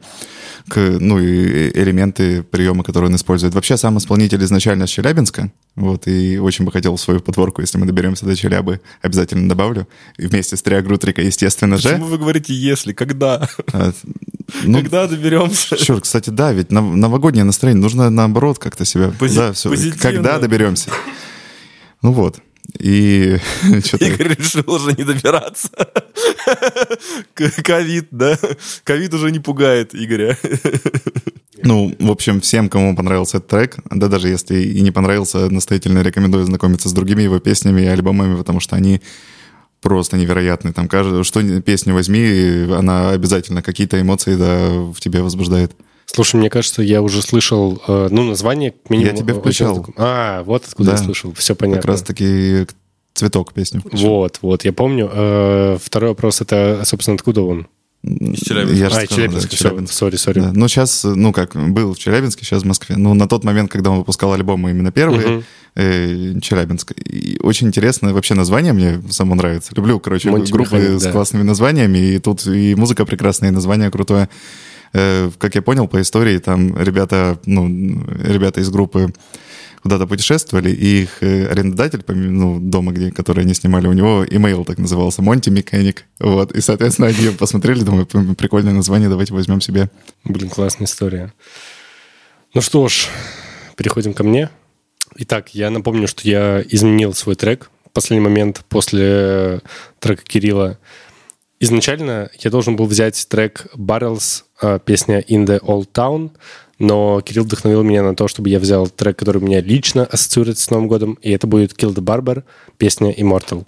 Speaker 3: к, ну, и элементы приема, которые он использует. Вообще сам исполнитель изначально с Челябинска, вот, и очень бы хотел свою подборку, если мы доберемся до Челябы, обязательно добавлю. И вместе с Триагрутрика, естественно
Speaker 1: Почему
Speaker 3: же.
Speaker 1: Почему вы говорите «если»? Когда? Ну, Когда доберемся?
Speaker 3: Черт, кстати, да, ведь новогоднее настроение. Нужно наоборот как-то себя...
Speaker 1: Пози-
Speaker 3: да, все. Когда доберемся? Ну вот. И
Speaker 1: Игорь решил уже не добираться. Ковид, да? Ковид уже не пугает Игоря.
Speaker 3: Ну, в общем, всем, кому понравился этот трек, да даже если и не понравился, настоятельно рекомендую знакомиться с другими его песнями и альбомами, потому что они просто невероятные. Там каждую, что песню возьми, она обязательно какие-то эмоции да, в тебе возбуждает.
Speaker 2: Слушай, мне кажется, я уже слышал, э, ну, название
Speaker 3: минимум... Я тебе включал.
Speaker 2: А, вот откуда да. я слышал, все понятно.
Speaker 3: Как раз-таки цветок песню
Speaker 2: включил. Вот, вот, я помню. Э, второй вопрос, это, собственно, откуда он?
Speaker 1: Из Челябинска. Я
Speaker 2: а, сказал, Челябинск, да, Челябинск. сори, сори. Да.
Speaker 3: Ну, сейчас, ну, как, был в Челябинске, сейчас в Москве. Ну, на тот момент, когда он выпускал альбомы именно первые, угу. э, Челябинск. И очень интересно, вообще название мне само нравится. Люблю, короче, Монти группы Механик, с да. классными названиями, и тут и музыка прекрасная, и название крутое. Э, как я понял по истории, там ребята, ну, ребята из группы куда-то путешествовали, и их э, арендодатель, ну, дома, где, который они снимали, у него имейл так назывался, Монти Механик. Вот, и, соответственно, они посмотрели, думаю, прикольное название, давайте возьмем себе.
Speaker 2: Блин, классная история. Ну что ж, переходим ко мне. Итак, я напомню, что я изменил свой трек в последний момент после трека Кирилла. Изначально я должен был взять трек Barrels, а, песня In the Old Town, но Кирилл вдохновил меня на то, чтобы я взял трек, который у меня лично ассоциируется с Новым годом, и это будет Kill the Barber, песня Immortal.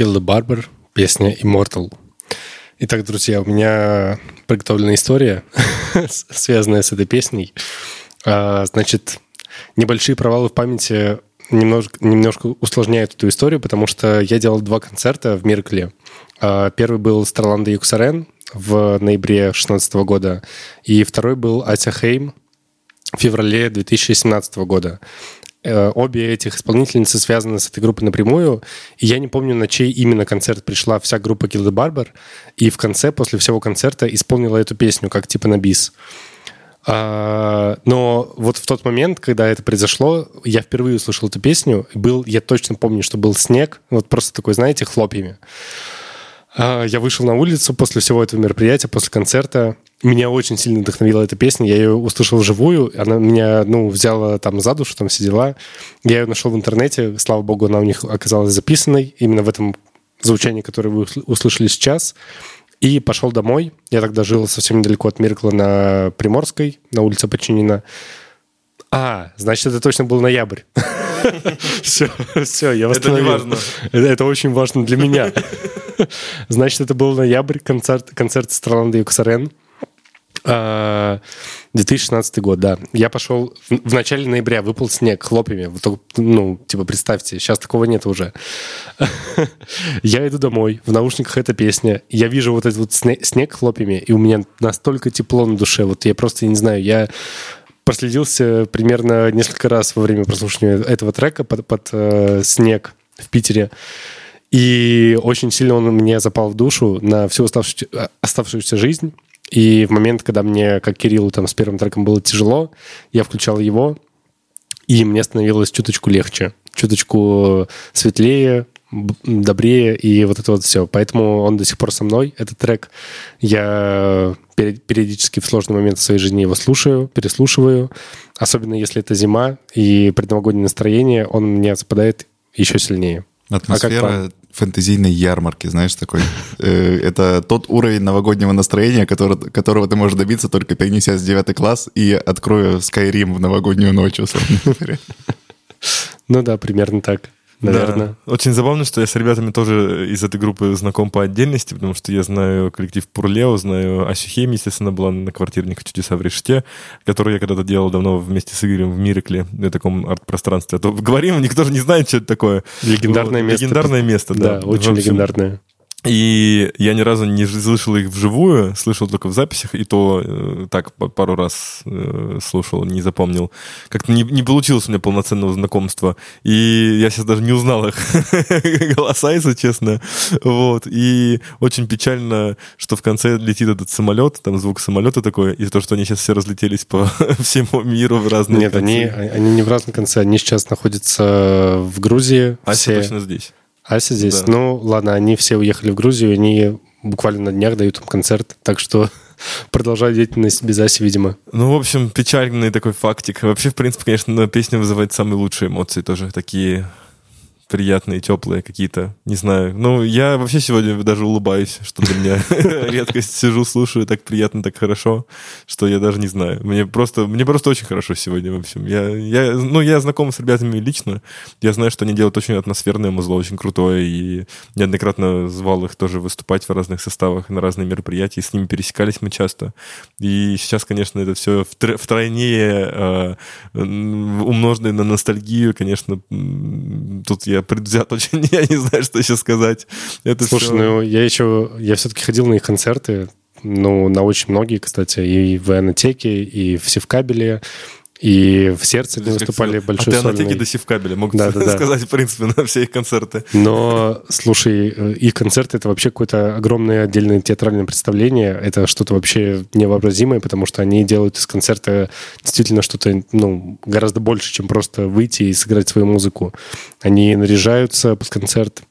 Speaker 2: Kill the Barber, песня Immortal. Итак, друзья, у меня приготовлена история, связанная с этой песней. А, значит, небольшие провалы в памяти немножко, немножко усложняют эту историю, потому что я делал два концерта в Миркле. А, первый был Старланда Юксарен в ноябре 2016 года, и второй был Ася Хейм в феврале 2017 года. Э, обе этих исполнительницы связаны с этой группой напрямую. И я не помню, на чей именно концерт пришла вся группа Kill the Barber. И в конце, после всего концерта, исполнила эту песню, как типа на бис. А, но вот в тот момент, когда это произошло, я впервые услышал эту песню. Был, я точно помню, что был снег, вот просто такой, знаете, хлопьями. А, я вышел на улицу после всего этого мероприятия, после концерта. Меня очень сильно вдохновила эта песня. Я ее услышал вживую. Она меня, ну, взяла там за душу, там все дела. Я ее нашел в интернете. Слава богу, она у них оказалась записанной. Именно в этом звучании, которое вы услышали сейчас. И пошел домой. Я тогда жил совсем недалеко от Миркла на Приморской, на улице Починина. А, значит, это точно был ноябрь. Все, все, я восстановил. Это не важно. Это очень важно для меня. Значит, это был ноябрь, концерт, концерт Страланда Юксарен. 2016 год, да. Я пошел в начале ноября, выпал снег хлопьями. Ну, типа, представьте, сейчас такого нет уже. я иду домой, в наушниках эта песня. Я вижу вот этот вот снег хлопьями, и у меня настолько тепло на душе. Вот я просто не знаю, я проследился примерно несколько раз во время прослушивания этого трека под, под э, снег в Питере. И очень сильно он мне запал в душу на всю оставшуюся, э, оставшуюся жизнь. И в момент, когда мне, как Кириллу, там с первым треком было тяжело, я включал его, и мне становилось чуточку легче, чуточку светлее, добрее и вот это вот все. Поэтому он до сих пор со мной, этот трек. Я периодически в сложный момент в своей жизни его слушаю, переслушиваю. Особенно если это зима и предновогоднее настроение, он мне западает еще сильнее.
Speaker 3: Атмосфера а фэнтезийной ярмарки, знаешь, такой. Э, это тот уровень новогоднего настроения, который, которого ты можешь добиться, только перенесясь в девятый класс и откроя Skyrim в новогоднюю ночь, условно говоря.
Speaker 2: Ну да, примерно так наверное.
Speaker 1: Да. Очень забавно, что я с ребятами тоже из этой группы знаком по отдельности, потому что я знаю коллектив Пурлео, знаю Асю Хеми, естественно, была на квартирных чудеса в Реште, которую я когда-то делал давно вместе с Игорем в Мирекле, на таком арт-пространстве. А то говорим, никто же не знает, что это такое.
Speaker 2: Легендарное
Speaker 1: место. Легендарное место,
Speaker 2: да. Да, очень легендарное.
Speaker 1: И я ни разу не слышал их вживую, слышал только в записях, и то э, так пару раз э, слушал, не запомнил. Как-то не, не получилось у меня полноценного знакомства. И я сейчас даже не узнал их голоса, если честно. Вот. И очень печально, что в конце летит этот самолет, там звук самолета такой, и то, что они сейчас все разлетелись по всему миру в разные
Speaker 2: Нет, концы. они, они не в разном конце, они сейчас находятся в Грузии.
Speaker 1: А все точно здесь.
Speaker 2: Ася здесь. Да. Ну, ладно, они все уехали в Грузию, они буквально на днях дают им концерт, так что продолжают деятельность без Аси, видимо.
Speaker 1: Ну, в общем, печальный такой фактик. Вообще, в принципе, конечно, песня вызывает самые лучшие эмоции тоже, такие приятные, теплые какие-то, не знаю. Ну, я вообще сегодня даже улыбаюсь, что для меня редкость. Сижу, слушаю, так приятно, так хорошо, что я даже не знаю. Мне просто, мне просто очень хорошо сегодня, в общем. Я, я, ну, я знаком с ребятами лично, я знаю, что они делают очень атмосферное музло, очень крутое, и неоднократно звал их тоже выступать в разных составах, на разные мероприятия, с ними пересекались мы часто. И сейчас, конечно, это все втройнее э, умноженное на ностальгию, конечно, тут я предвзят очень, я не знаю, что еще сказать.
Speaker 2: Это Слушай, все... ну я еще, я все-таки ходил на их концерты, ну, на очень многие, кстати, и в Анатеке, и в Севкабеле, и в сердце они выступали большой а
Speaker 1: сольный. А до Севкабеля, могу да, да, сказать, да. в принципе, на все их концерты.
Speaker 2: Но, слушай, э, их концерты — это вообще какое-то огромное отдельное театральное представление. Это что-то вообще невообразимое, потому что они делают из концерта действительно что-то ну, гораздо больше, чем просто выйти и сыграть свою музыку. Они наряжаются под концерт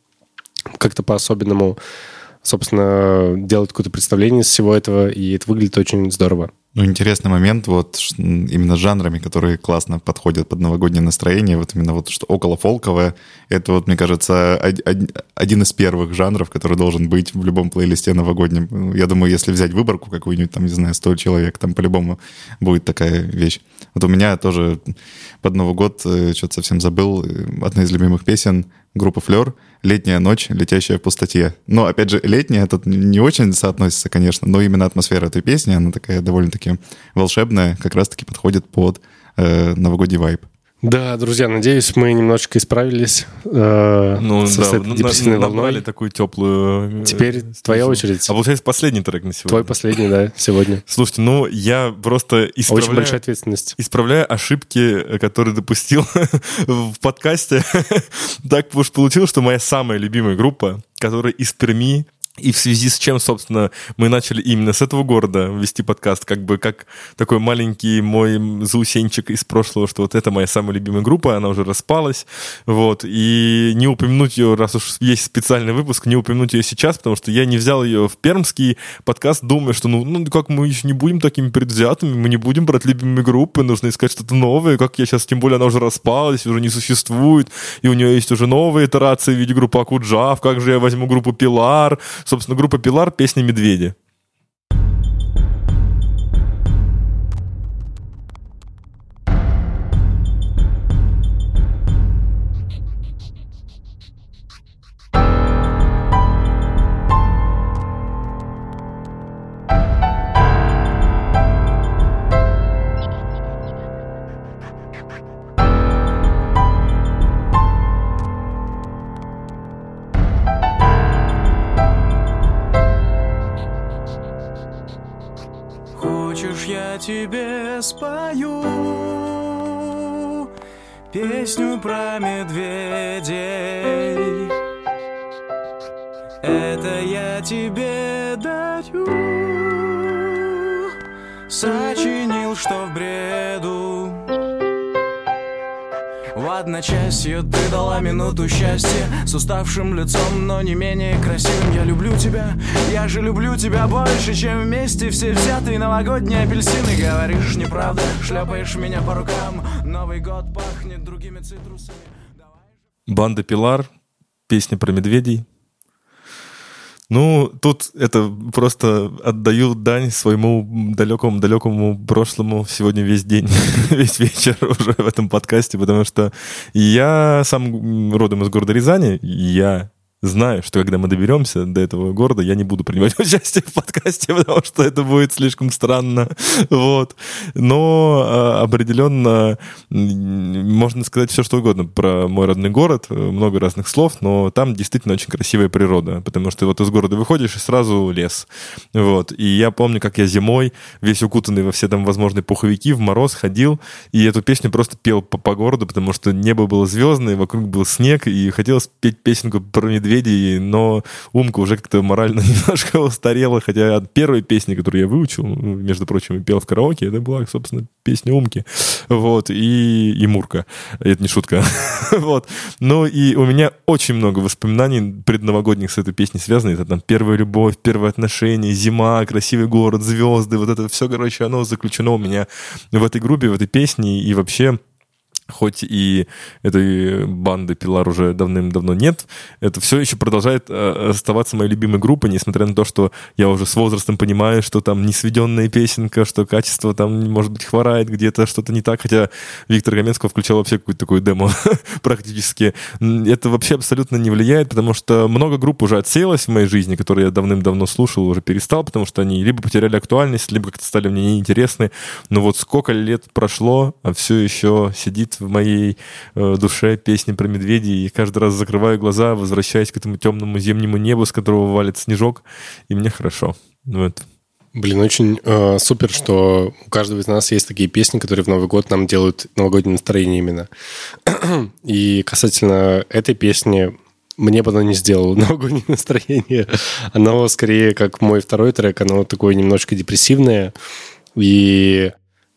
Speaker 2: как-то по-особенному собственно, делают какое-то представление из всего этого, и это выглядит очень здорово.
Speaker 3: Ну, интересный момент вот именно с жанрами, которые классно подходят под новогоднее настроение. Вот именно вот что около фолковое. Это вот, мне кажется, один из первых жанров, который должен быть в любом плейлисте новогоднем. Я думаю, если взять выборку какую-нибудь, там, не знаю, 100 человек, там по-любому будет такая вещь. Вот у меня тоже под Новый год, э, что-то совсем забыл, э, одна из любимых песен группа Флер «Летняя ночь, летящая в пустоте». Но, опять же, летняя тут не очень соотносится, конечно, но именно атмосфера этой песни, она такая довольно-таки волшебная, как раз-таки подходит под э, новогодний вайб.
Speaker 2: Да, друзья, надеюсь, мы немножечко исправились э,
Speaker 1: ну, с да, этой депрессивной на, волной. такую теплую...
Speaker 2: Э, Теперь э, твоя очередь.
Speaker 1: А получается последний трек на сегодня.
Speaker 2: Твой последний, да, сегодня.
Speaker 1: Слушайте, ну я просто исправляю...
Speaker 2: Очень большая ответственность.
Speaker 1: Исправляю ошибки, которые допустил в подкасте. так уж получилось, что моя самая любимая группа, которая из Перми, и в связи с чем, собственно, мы начали именно с этого города вести подкаст, как бы как такой маленький мой заусенчик из прошлого, что вот это моя самая любимая группа, она уже распалась, вот, и не упомянуть ее, раз уж есть специальный выпуск, не упомянуть ее сейчас, потому что я не взял ее в пермский подкаст, думая, что ну, ну как мы еще не будем такими предвзятыми, мы не будем брать любимые группы, нужно искать что-то новое, как я сейчас, тем более она уже распалась, уже не существует, и у нее есть уже новые итерации в виде группы Акуджав, как же я возьму группу Пилар, Собственно, группа Пилар, песня «Медведи».
Speaker 8: Спою Песню про медведей. Это я тебе дарю Сочинил, что в бреду в одночасье ты дала минуту счастья С уставшим лицом, но не менее красивым. Я люблю тебя, я же люблю тебя больше Чем вместе все взятые новогодние апельсины. Говоришь неправда, шлепаешь меня по рукам. Новый год пахнет другими цитрусами.
Speaker 1: Банда Пилар, песня про медведей ну, тут это просто отдаю дань своему далекому-далекому прошлому сегодня весь день, весь вечер уже в этом подкасте, потому что я сам родом из города Рязани, я знаю, что когда мы доберемся до этого города, я не буду принимать участие в подкасте, потому что это будет слишком странно. Вот. Но а, определенно можно сказать все, что угодно про мой родной город, много разных слов, но там действительно очень красивая природа, потому что вот из города выходишь и сразу лес. Вот. И я помню, как я зимой, весь укутанный во все там возможные пуховики, в мороз ходил, и эту песню просто пел по, по городу, потому что небо было звездное, вокруг был снег, и хотелось петь песенку про медведя медведей, но Умка уже как-то морально немножко устарела, хотя от первой песни, которую я выучил, между прочим, и пел в караоке, это была, собственно, песня Умки. Вот, и, и Мурка. Это не шутка. вот. Ну, и у меня очень много воспоминаний предновогодних с этой песней связано. Это там первая любовь, первые отношения, зима, красивый город, звезды, вот это все, короче, оно заключено у меня в этой группе, в этой песне, и вообще хоть и этой банды Пилар уже давным-давно нет, это все еще продолжает э, оставаться моей любимой группой, несмотря на то, что я уже с возрастом понимаю, что там не сведенная песенка, что качество там, может быть, хворает где-то, что-то не так, хотя Виктор Гоменского включал вообще какую-то такую демо практически. Это вообще абсолютно не влияет, потому что много групп уже отсеялось в моей жизни, которые я давным-давно слушал, уже перестал, потому что они либо потеряли актуальность, либо как-то стали мне неинтересны. Но вот сколько лет прошло, а все еще сидит в моей э, душе песни про медведей, и каждый раз закрываю глаза, возвращаясь к этому темному зимнему небу, с которого валит снежок, и мне хорошо. Вот.
Speaker 2: Блин, очень э, супер, что у каждого из нас есть такие песни, которые в Новый год нам делают новогоднее настроение именно. И касательно этой песни, мне бы она не сделала новогоднее настроение. Оно скорее, как мой второй трек, оно такое немножко депрессивное. И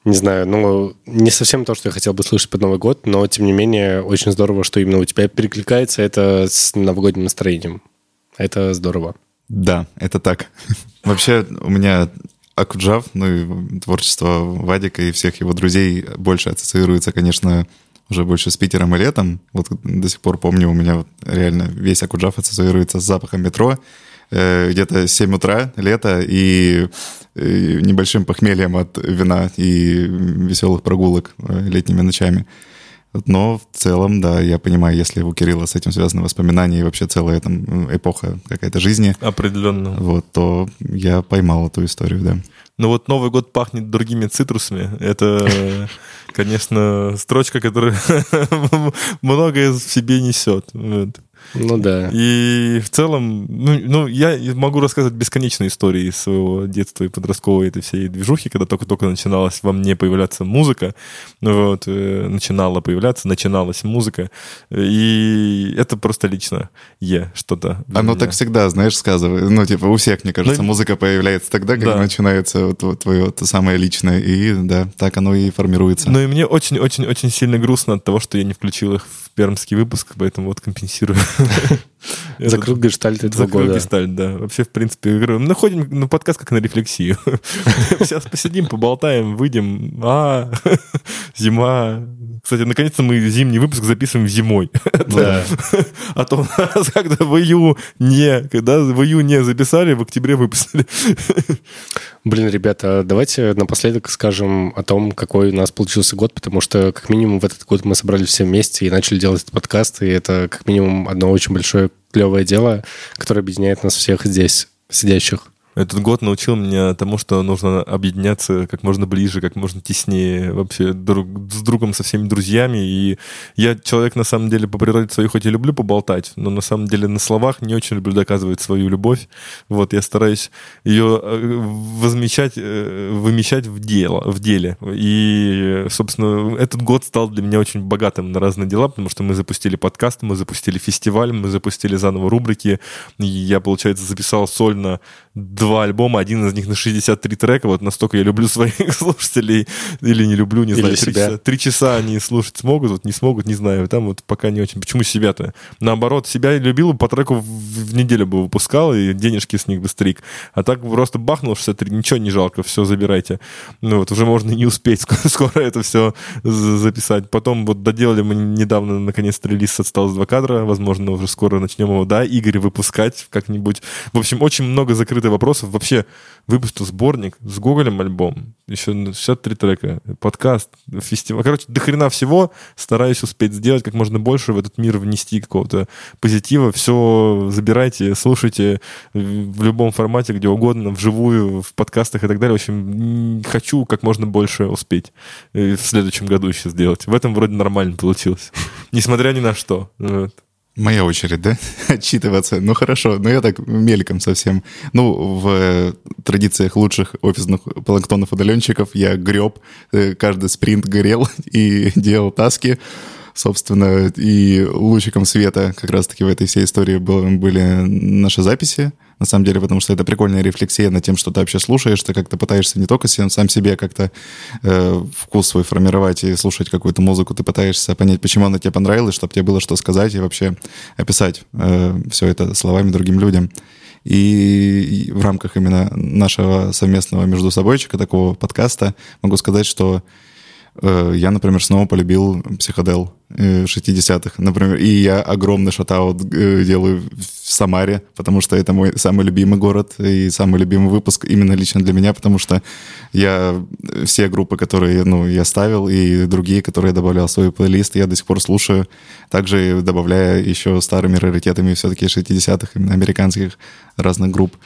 Speaker 2: не знаю, ну, не совсем то, что я хотел бы слышать под Новый год, но, тем не менее, очень здорово, что именно у тебя перекликается это с новогодним настроением. Это здорово.
Speaker 3: Да, это так. Вообще, у меня Акуджав, ну и творчество Вадика и всех его друзей больше ассоциируется, конечно, уже больше с Питером и летом. Вот до сих пор помню, у меня реально весь Акуджав ассоциируется с запахом метро. Э, где-то 7 утра, лето, и, и небольшим похмельем от вина и веселых прогулок э, летними ночами. Но в целом, да, я понимаю, если у Кирилла с этим связаны воспоминания и вообще целая там эпоха какая-то жизни.
Speaker 1: Определенно.
Speaker 3: Вот, то я поймал эту историю, да.
Speaker 1: Ну вот Новый год пахнет другими цитрусами. Это, конечно, строчка, которая многое в себе несет.
Speaker 2: Ну да.
Speaker 1: И в целом, ну, ну, я могу рассказать бесконечные истории своего детства и подростковой этой всей движухи, когда только-только начиналась во мне появляться музыка, вот, э, начинала появляться, начиналась музыка, и это просто лично е что-то.
Speaker 3: Оно меня. так всегда, знаешь, сказывает, ну, типа, у всех, мне кажется, ну, музыка появляется тогда, когда да. начинается вот, твое то самое личное, и да, так оно и формируется.
Speaker 1: Ну и мне очень-очень-очень сильно грустно от того, что я не включил их в пермский выпуск, поэтому вот компенсирую.
Speaker 2: Закрыл гештальт этого
Speaker 1: Закрыл года. гештальт, да. Вообще, в принципе, говорю, мы находим на подкаст как на рефлексию. Сейчас посидим, поболтаем, выйдем. А, зима. Кстати, наконец-то мы зимний выпуск записываем зимой. Да. А то у нас когда в июне, когда в июне записали, в октябре выпустили.
Speaker 2: Блин, ребята, давайте напоследок скажем о том, какой у нас получился год, потому что, как минимум, в этот год мы собрались все вместе и начали делать этот подкаст, и это, как минимум, одно очень большое клевое дело, которое объединяет нас всех здесь сидящих.
Speaker 1: Этот год научил меня тому, что нужно объединяться как можно ближе, как можно теснее вообще друг, с другом, со всеми друзьями. И я человек, на самом деле, по природе своей хоть и люблю поболтать, но на самом деле на словах не очень люблю доказывать свою любовь. Вот я стараюсь ее э, возмещать, э, вымещать в, дело, в деле. И, собственно, этот год стал для меня очень богатым на разные дела, потому что мы запустили подкаст, мы запустили фестиваль, мы запустили заново рубрики. Я, получается, записал сольно два альбома, один из них на 63 трека, вот настолько я люблю своих слушателей, или не люблю, не знаю, три часа, три часа они слушать смогут, вот не смогут, не знаю, там вот пока не очень. Почему себя-то? Наоборот, себя любил, по треку в, в неделю бы выпускал, и денежки с них бы стрик. А так просто бахнул 63, ничего не жалко, все забирайте. Ну вот, уже можно не успеть скоро, скоро это все записать. Потом вот доделали мы недавно, наконец-то, релиз «Осталось два кадра», возможно, уже скоро начнем его, да, Игорь выпускать как-нибудь. В общем, очень много закрытых вопросов, вопросов. Вообще выпустил сборник с Гоголем альбом, еще 63 трека, подкаст, фестиваль. Короче, до хрена всего стараюсь успеть сделать как можно больше в этот мир внести какого-то позитива. Все забирайте, слушайте в любом формате, где угодно, вживую, в подкастах и так далее. В общем, хочу как можно больше успеть в следующем году еще сделать. В этом вроде нормально получилось. Несмотря ни на что. Вот.
Speaker 3: Моя очередь, да? Отчитываться. Ну хорошо, но я так мельком совсем. Ну, в традициях лучших офисных планктонов-удаленщиков я греб, э, каждый спринт горел и делал таски собственно, и лучиком света как раз-таки в этой всей истории были наши записи, на самом деле, потому что это прикольная рефлексия над тем, что ты вообще слушаешь, ты как-то пытаешься не только сам себе как-то э, вкус свой формировать и слушать какую-то музыку, ты пытаешься понять, почему она тебе понравилась, чтобы тебе было что сказать и вообще описать э, все это словами другим людям. И, в рамках именно нашего совместного между собойчика, такого подкаста, могу сказать, что я, например, снова полюбил психодел 60-х, э, например, и я огромный шатаут э, делаю в Самаре, потому что это мой самый любимый город и самый любимый выпуск именно лично для меня, потому что я все группы, которые ну, я ставил, и другие, которые я добавлял в свой плейлист, я до сих пор слушаю, также добавляя еще старыми раритетами все-таки 60-х, именно американских разных групп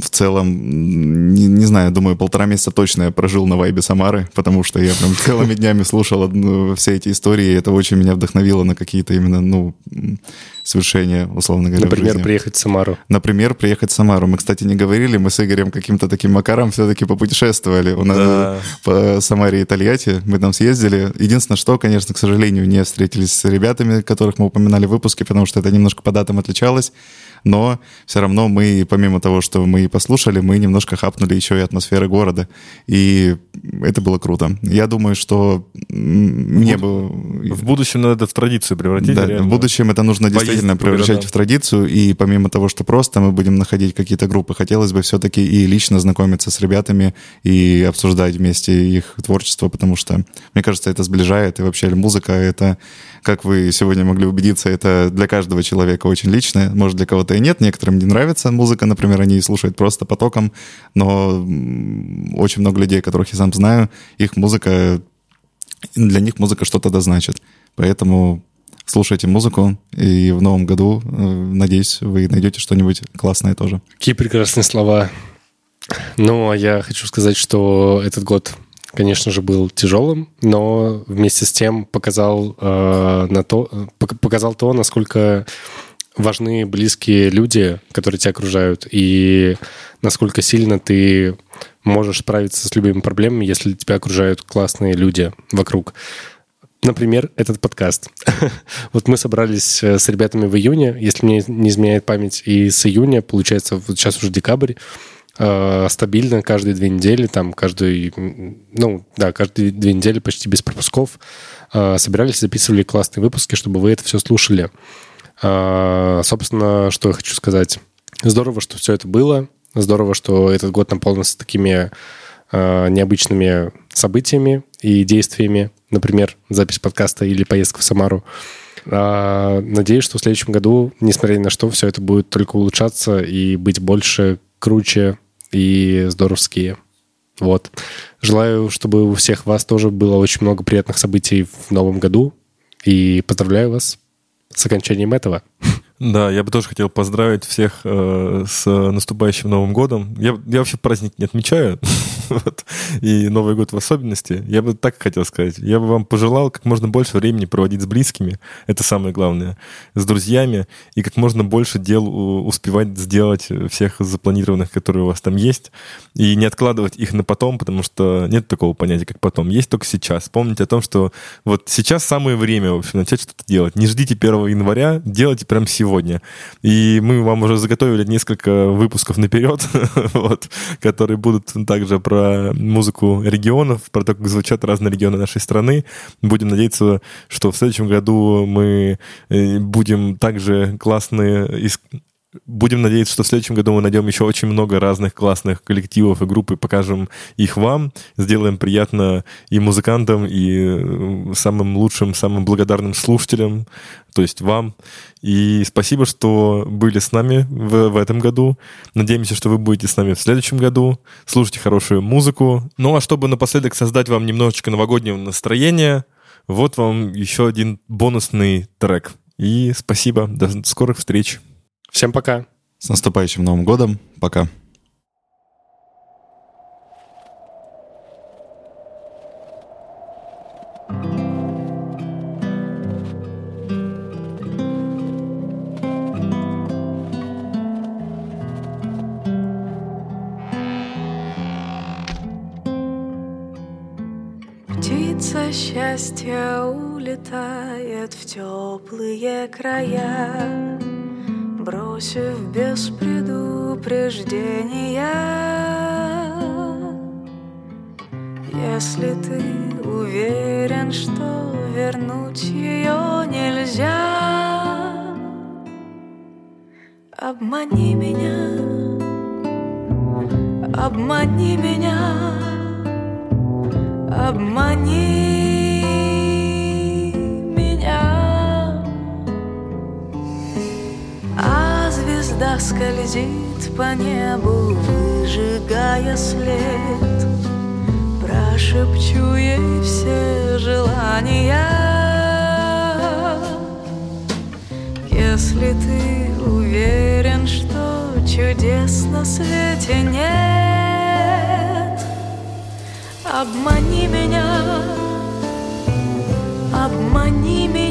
Speaker 3: в целом, не, не знаю, думаю, полтора месяца точно я прожил на вайбе Самары, потому что я прям целыми днями слушал все эти истории, и это очень меня вдохновило на какие-то именно, ну, свершения, условно говоря,
Speaker 2: Например, приехать в Самару.
Speaker 3: Например, приехать в Самару. Мы, кстати, не говорили, мы с Игорем каким-то таким макаром все-таки попутешествовали. У нас да. по Самаре и Тольятти, мы там съездили. Единственное, что, конечно, к сожалению, не встретились с ребятами, которых мы упоминали в выпуске, потому что это немножко по датам отличалось но все равно мы, помимо того, что мы послушали, мы немножко хапнули еще и атмосферы города, и это было круто. Я думаю, что мне бы...
Speaker 1: В будущем надо это в традицию превратить.
Speaker 3: Да, реально. в будущем это нужно действительно превращать в традицию, и помимо того, что просто мы будем находить какие-то группы, хотелось бы все-таки и лично знакомиться с ребятами и обсуждать вместе их творчество, потому что, мне кажется, это сближает, и вообще музыка — это как вы сегодня могли убедиться, это для каждого человека очень личное. Может, для кого-то и нет. Некоторым не нравится музыка, например, они слушают просто потоком. Но очень много людей, которых я сам знаю, их музыка, для них музыка что-то да значит. Поэтому слушайте музыку, и в новом году, э, надеюсь, вы найдете что-нибудь классное тоже.
Speaker 2: Какие прекрасные слова. Ну, а я хочу сказать, что этот год конечно же, был тяжелым, но вместе с тем показал, э, на то, показал то, насколько важны близкие люди, которые тебя окружают, и насколько сильно ты можешь справиться с любыми проблемами, если тебя окружают классные люди вокруг. Например, этот подкаст. вот мы собрались э, с ребятами в июне, если мне не изменяет память, и с июня, получается, вот сейчас уже декабрь, э, стабильно каждые две недели, там каждый, ну да, каждые две недели почти без пропусков э, собирались, записывали классные выпуски, чтобы вы это все слушали. Э, собственно, что я хочу сказать. Здорово, что все это было. Здорово, что этот год наполнился такими необычными событиями и действиями. Например, запись подкаста или поездка в Самару. А, надеюсь, что в следующем году, несмотря ни на что, все это будет только улучшаться и быть больше, круче, и здоровские. Вот. Желаю, чтобы у всех вас тоже было очень много приятных событий в новом году. И поздравляю вас с окончанием этого.
Speaker 1: Да, я бы тоже хотел поздравить всех э, с наступающим Новым годом. Я, я вообще праздник не отмечаю, вот, и Новый год в особенности. Я бы так хотел сказать. Я бы вам пожелал как можно больше времени проводить с близкими, это самое главное, с друзьями, и как можно больше дел успевать сделать всех запланированных, которые у вас там есть, и не откладывать их на потом, потому что нет такого понятия, как потом. Есть только сейчас. Помните о том, что вот сейчас самое время, в общем, начать что-то делать. Не ждите 1 января, делайте прямо сегодня сегодня. И мы вам уже заготовили несколько выпусков наперед, вот, которые будут также про музыку регионов, про то, как звучат разные регионы нашей страны. Будем надеяться, что в следующем году мы э, будем также классные Будем надеяться, что в следующем году мы найдем еще очень много разных классных коллективов и групп и покажем их вам. Сделаем приятно и музыкантам, и э, самым лучшим, самым благодарным слушателям, то есть вам. И спасибо, что были с нами в, в этом году. Надеемся, что вы будете с нами в следующем году. Слушайте хорошую музыку. Ну а чтобы напоследок создать вам немножечко новогоднего настроения, вот вам еще один бонусный трек. И спасибо. До скорых встреч.
Speaker 2: Всем пока.
Speaker 3: С наступающим Новым годом. Пока.
Speaker 9: Птица счастья улетает в теплые края бросив без предупреждения. Если ты уверен, что вернуть ее нельзя, обмани меня, обмани меня, обмани звезда скользит по небу, выжигая след. Прошепчу ей все желания. Если ты уверен, что чудес на свете нет, обмани меня, обмани меня,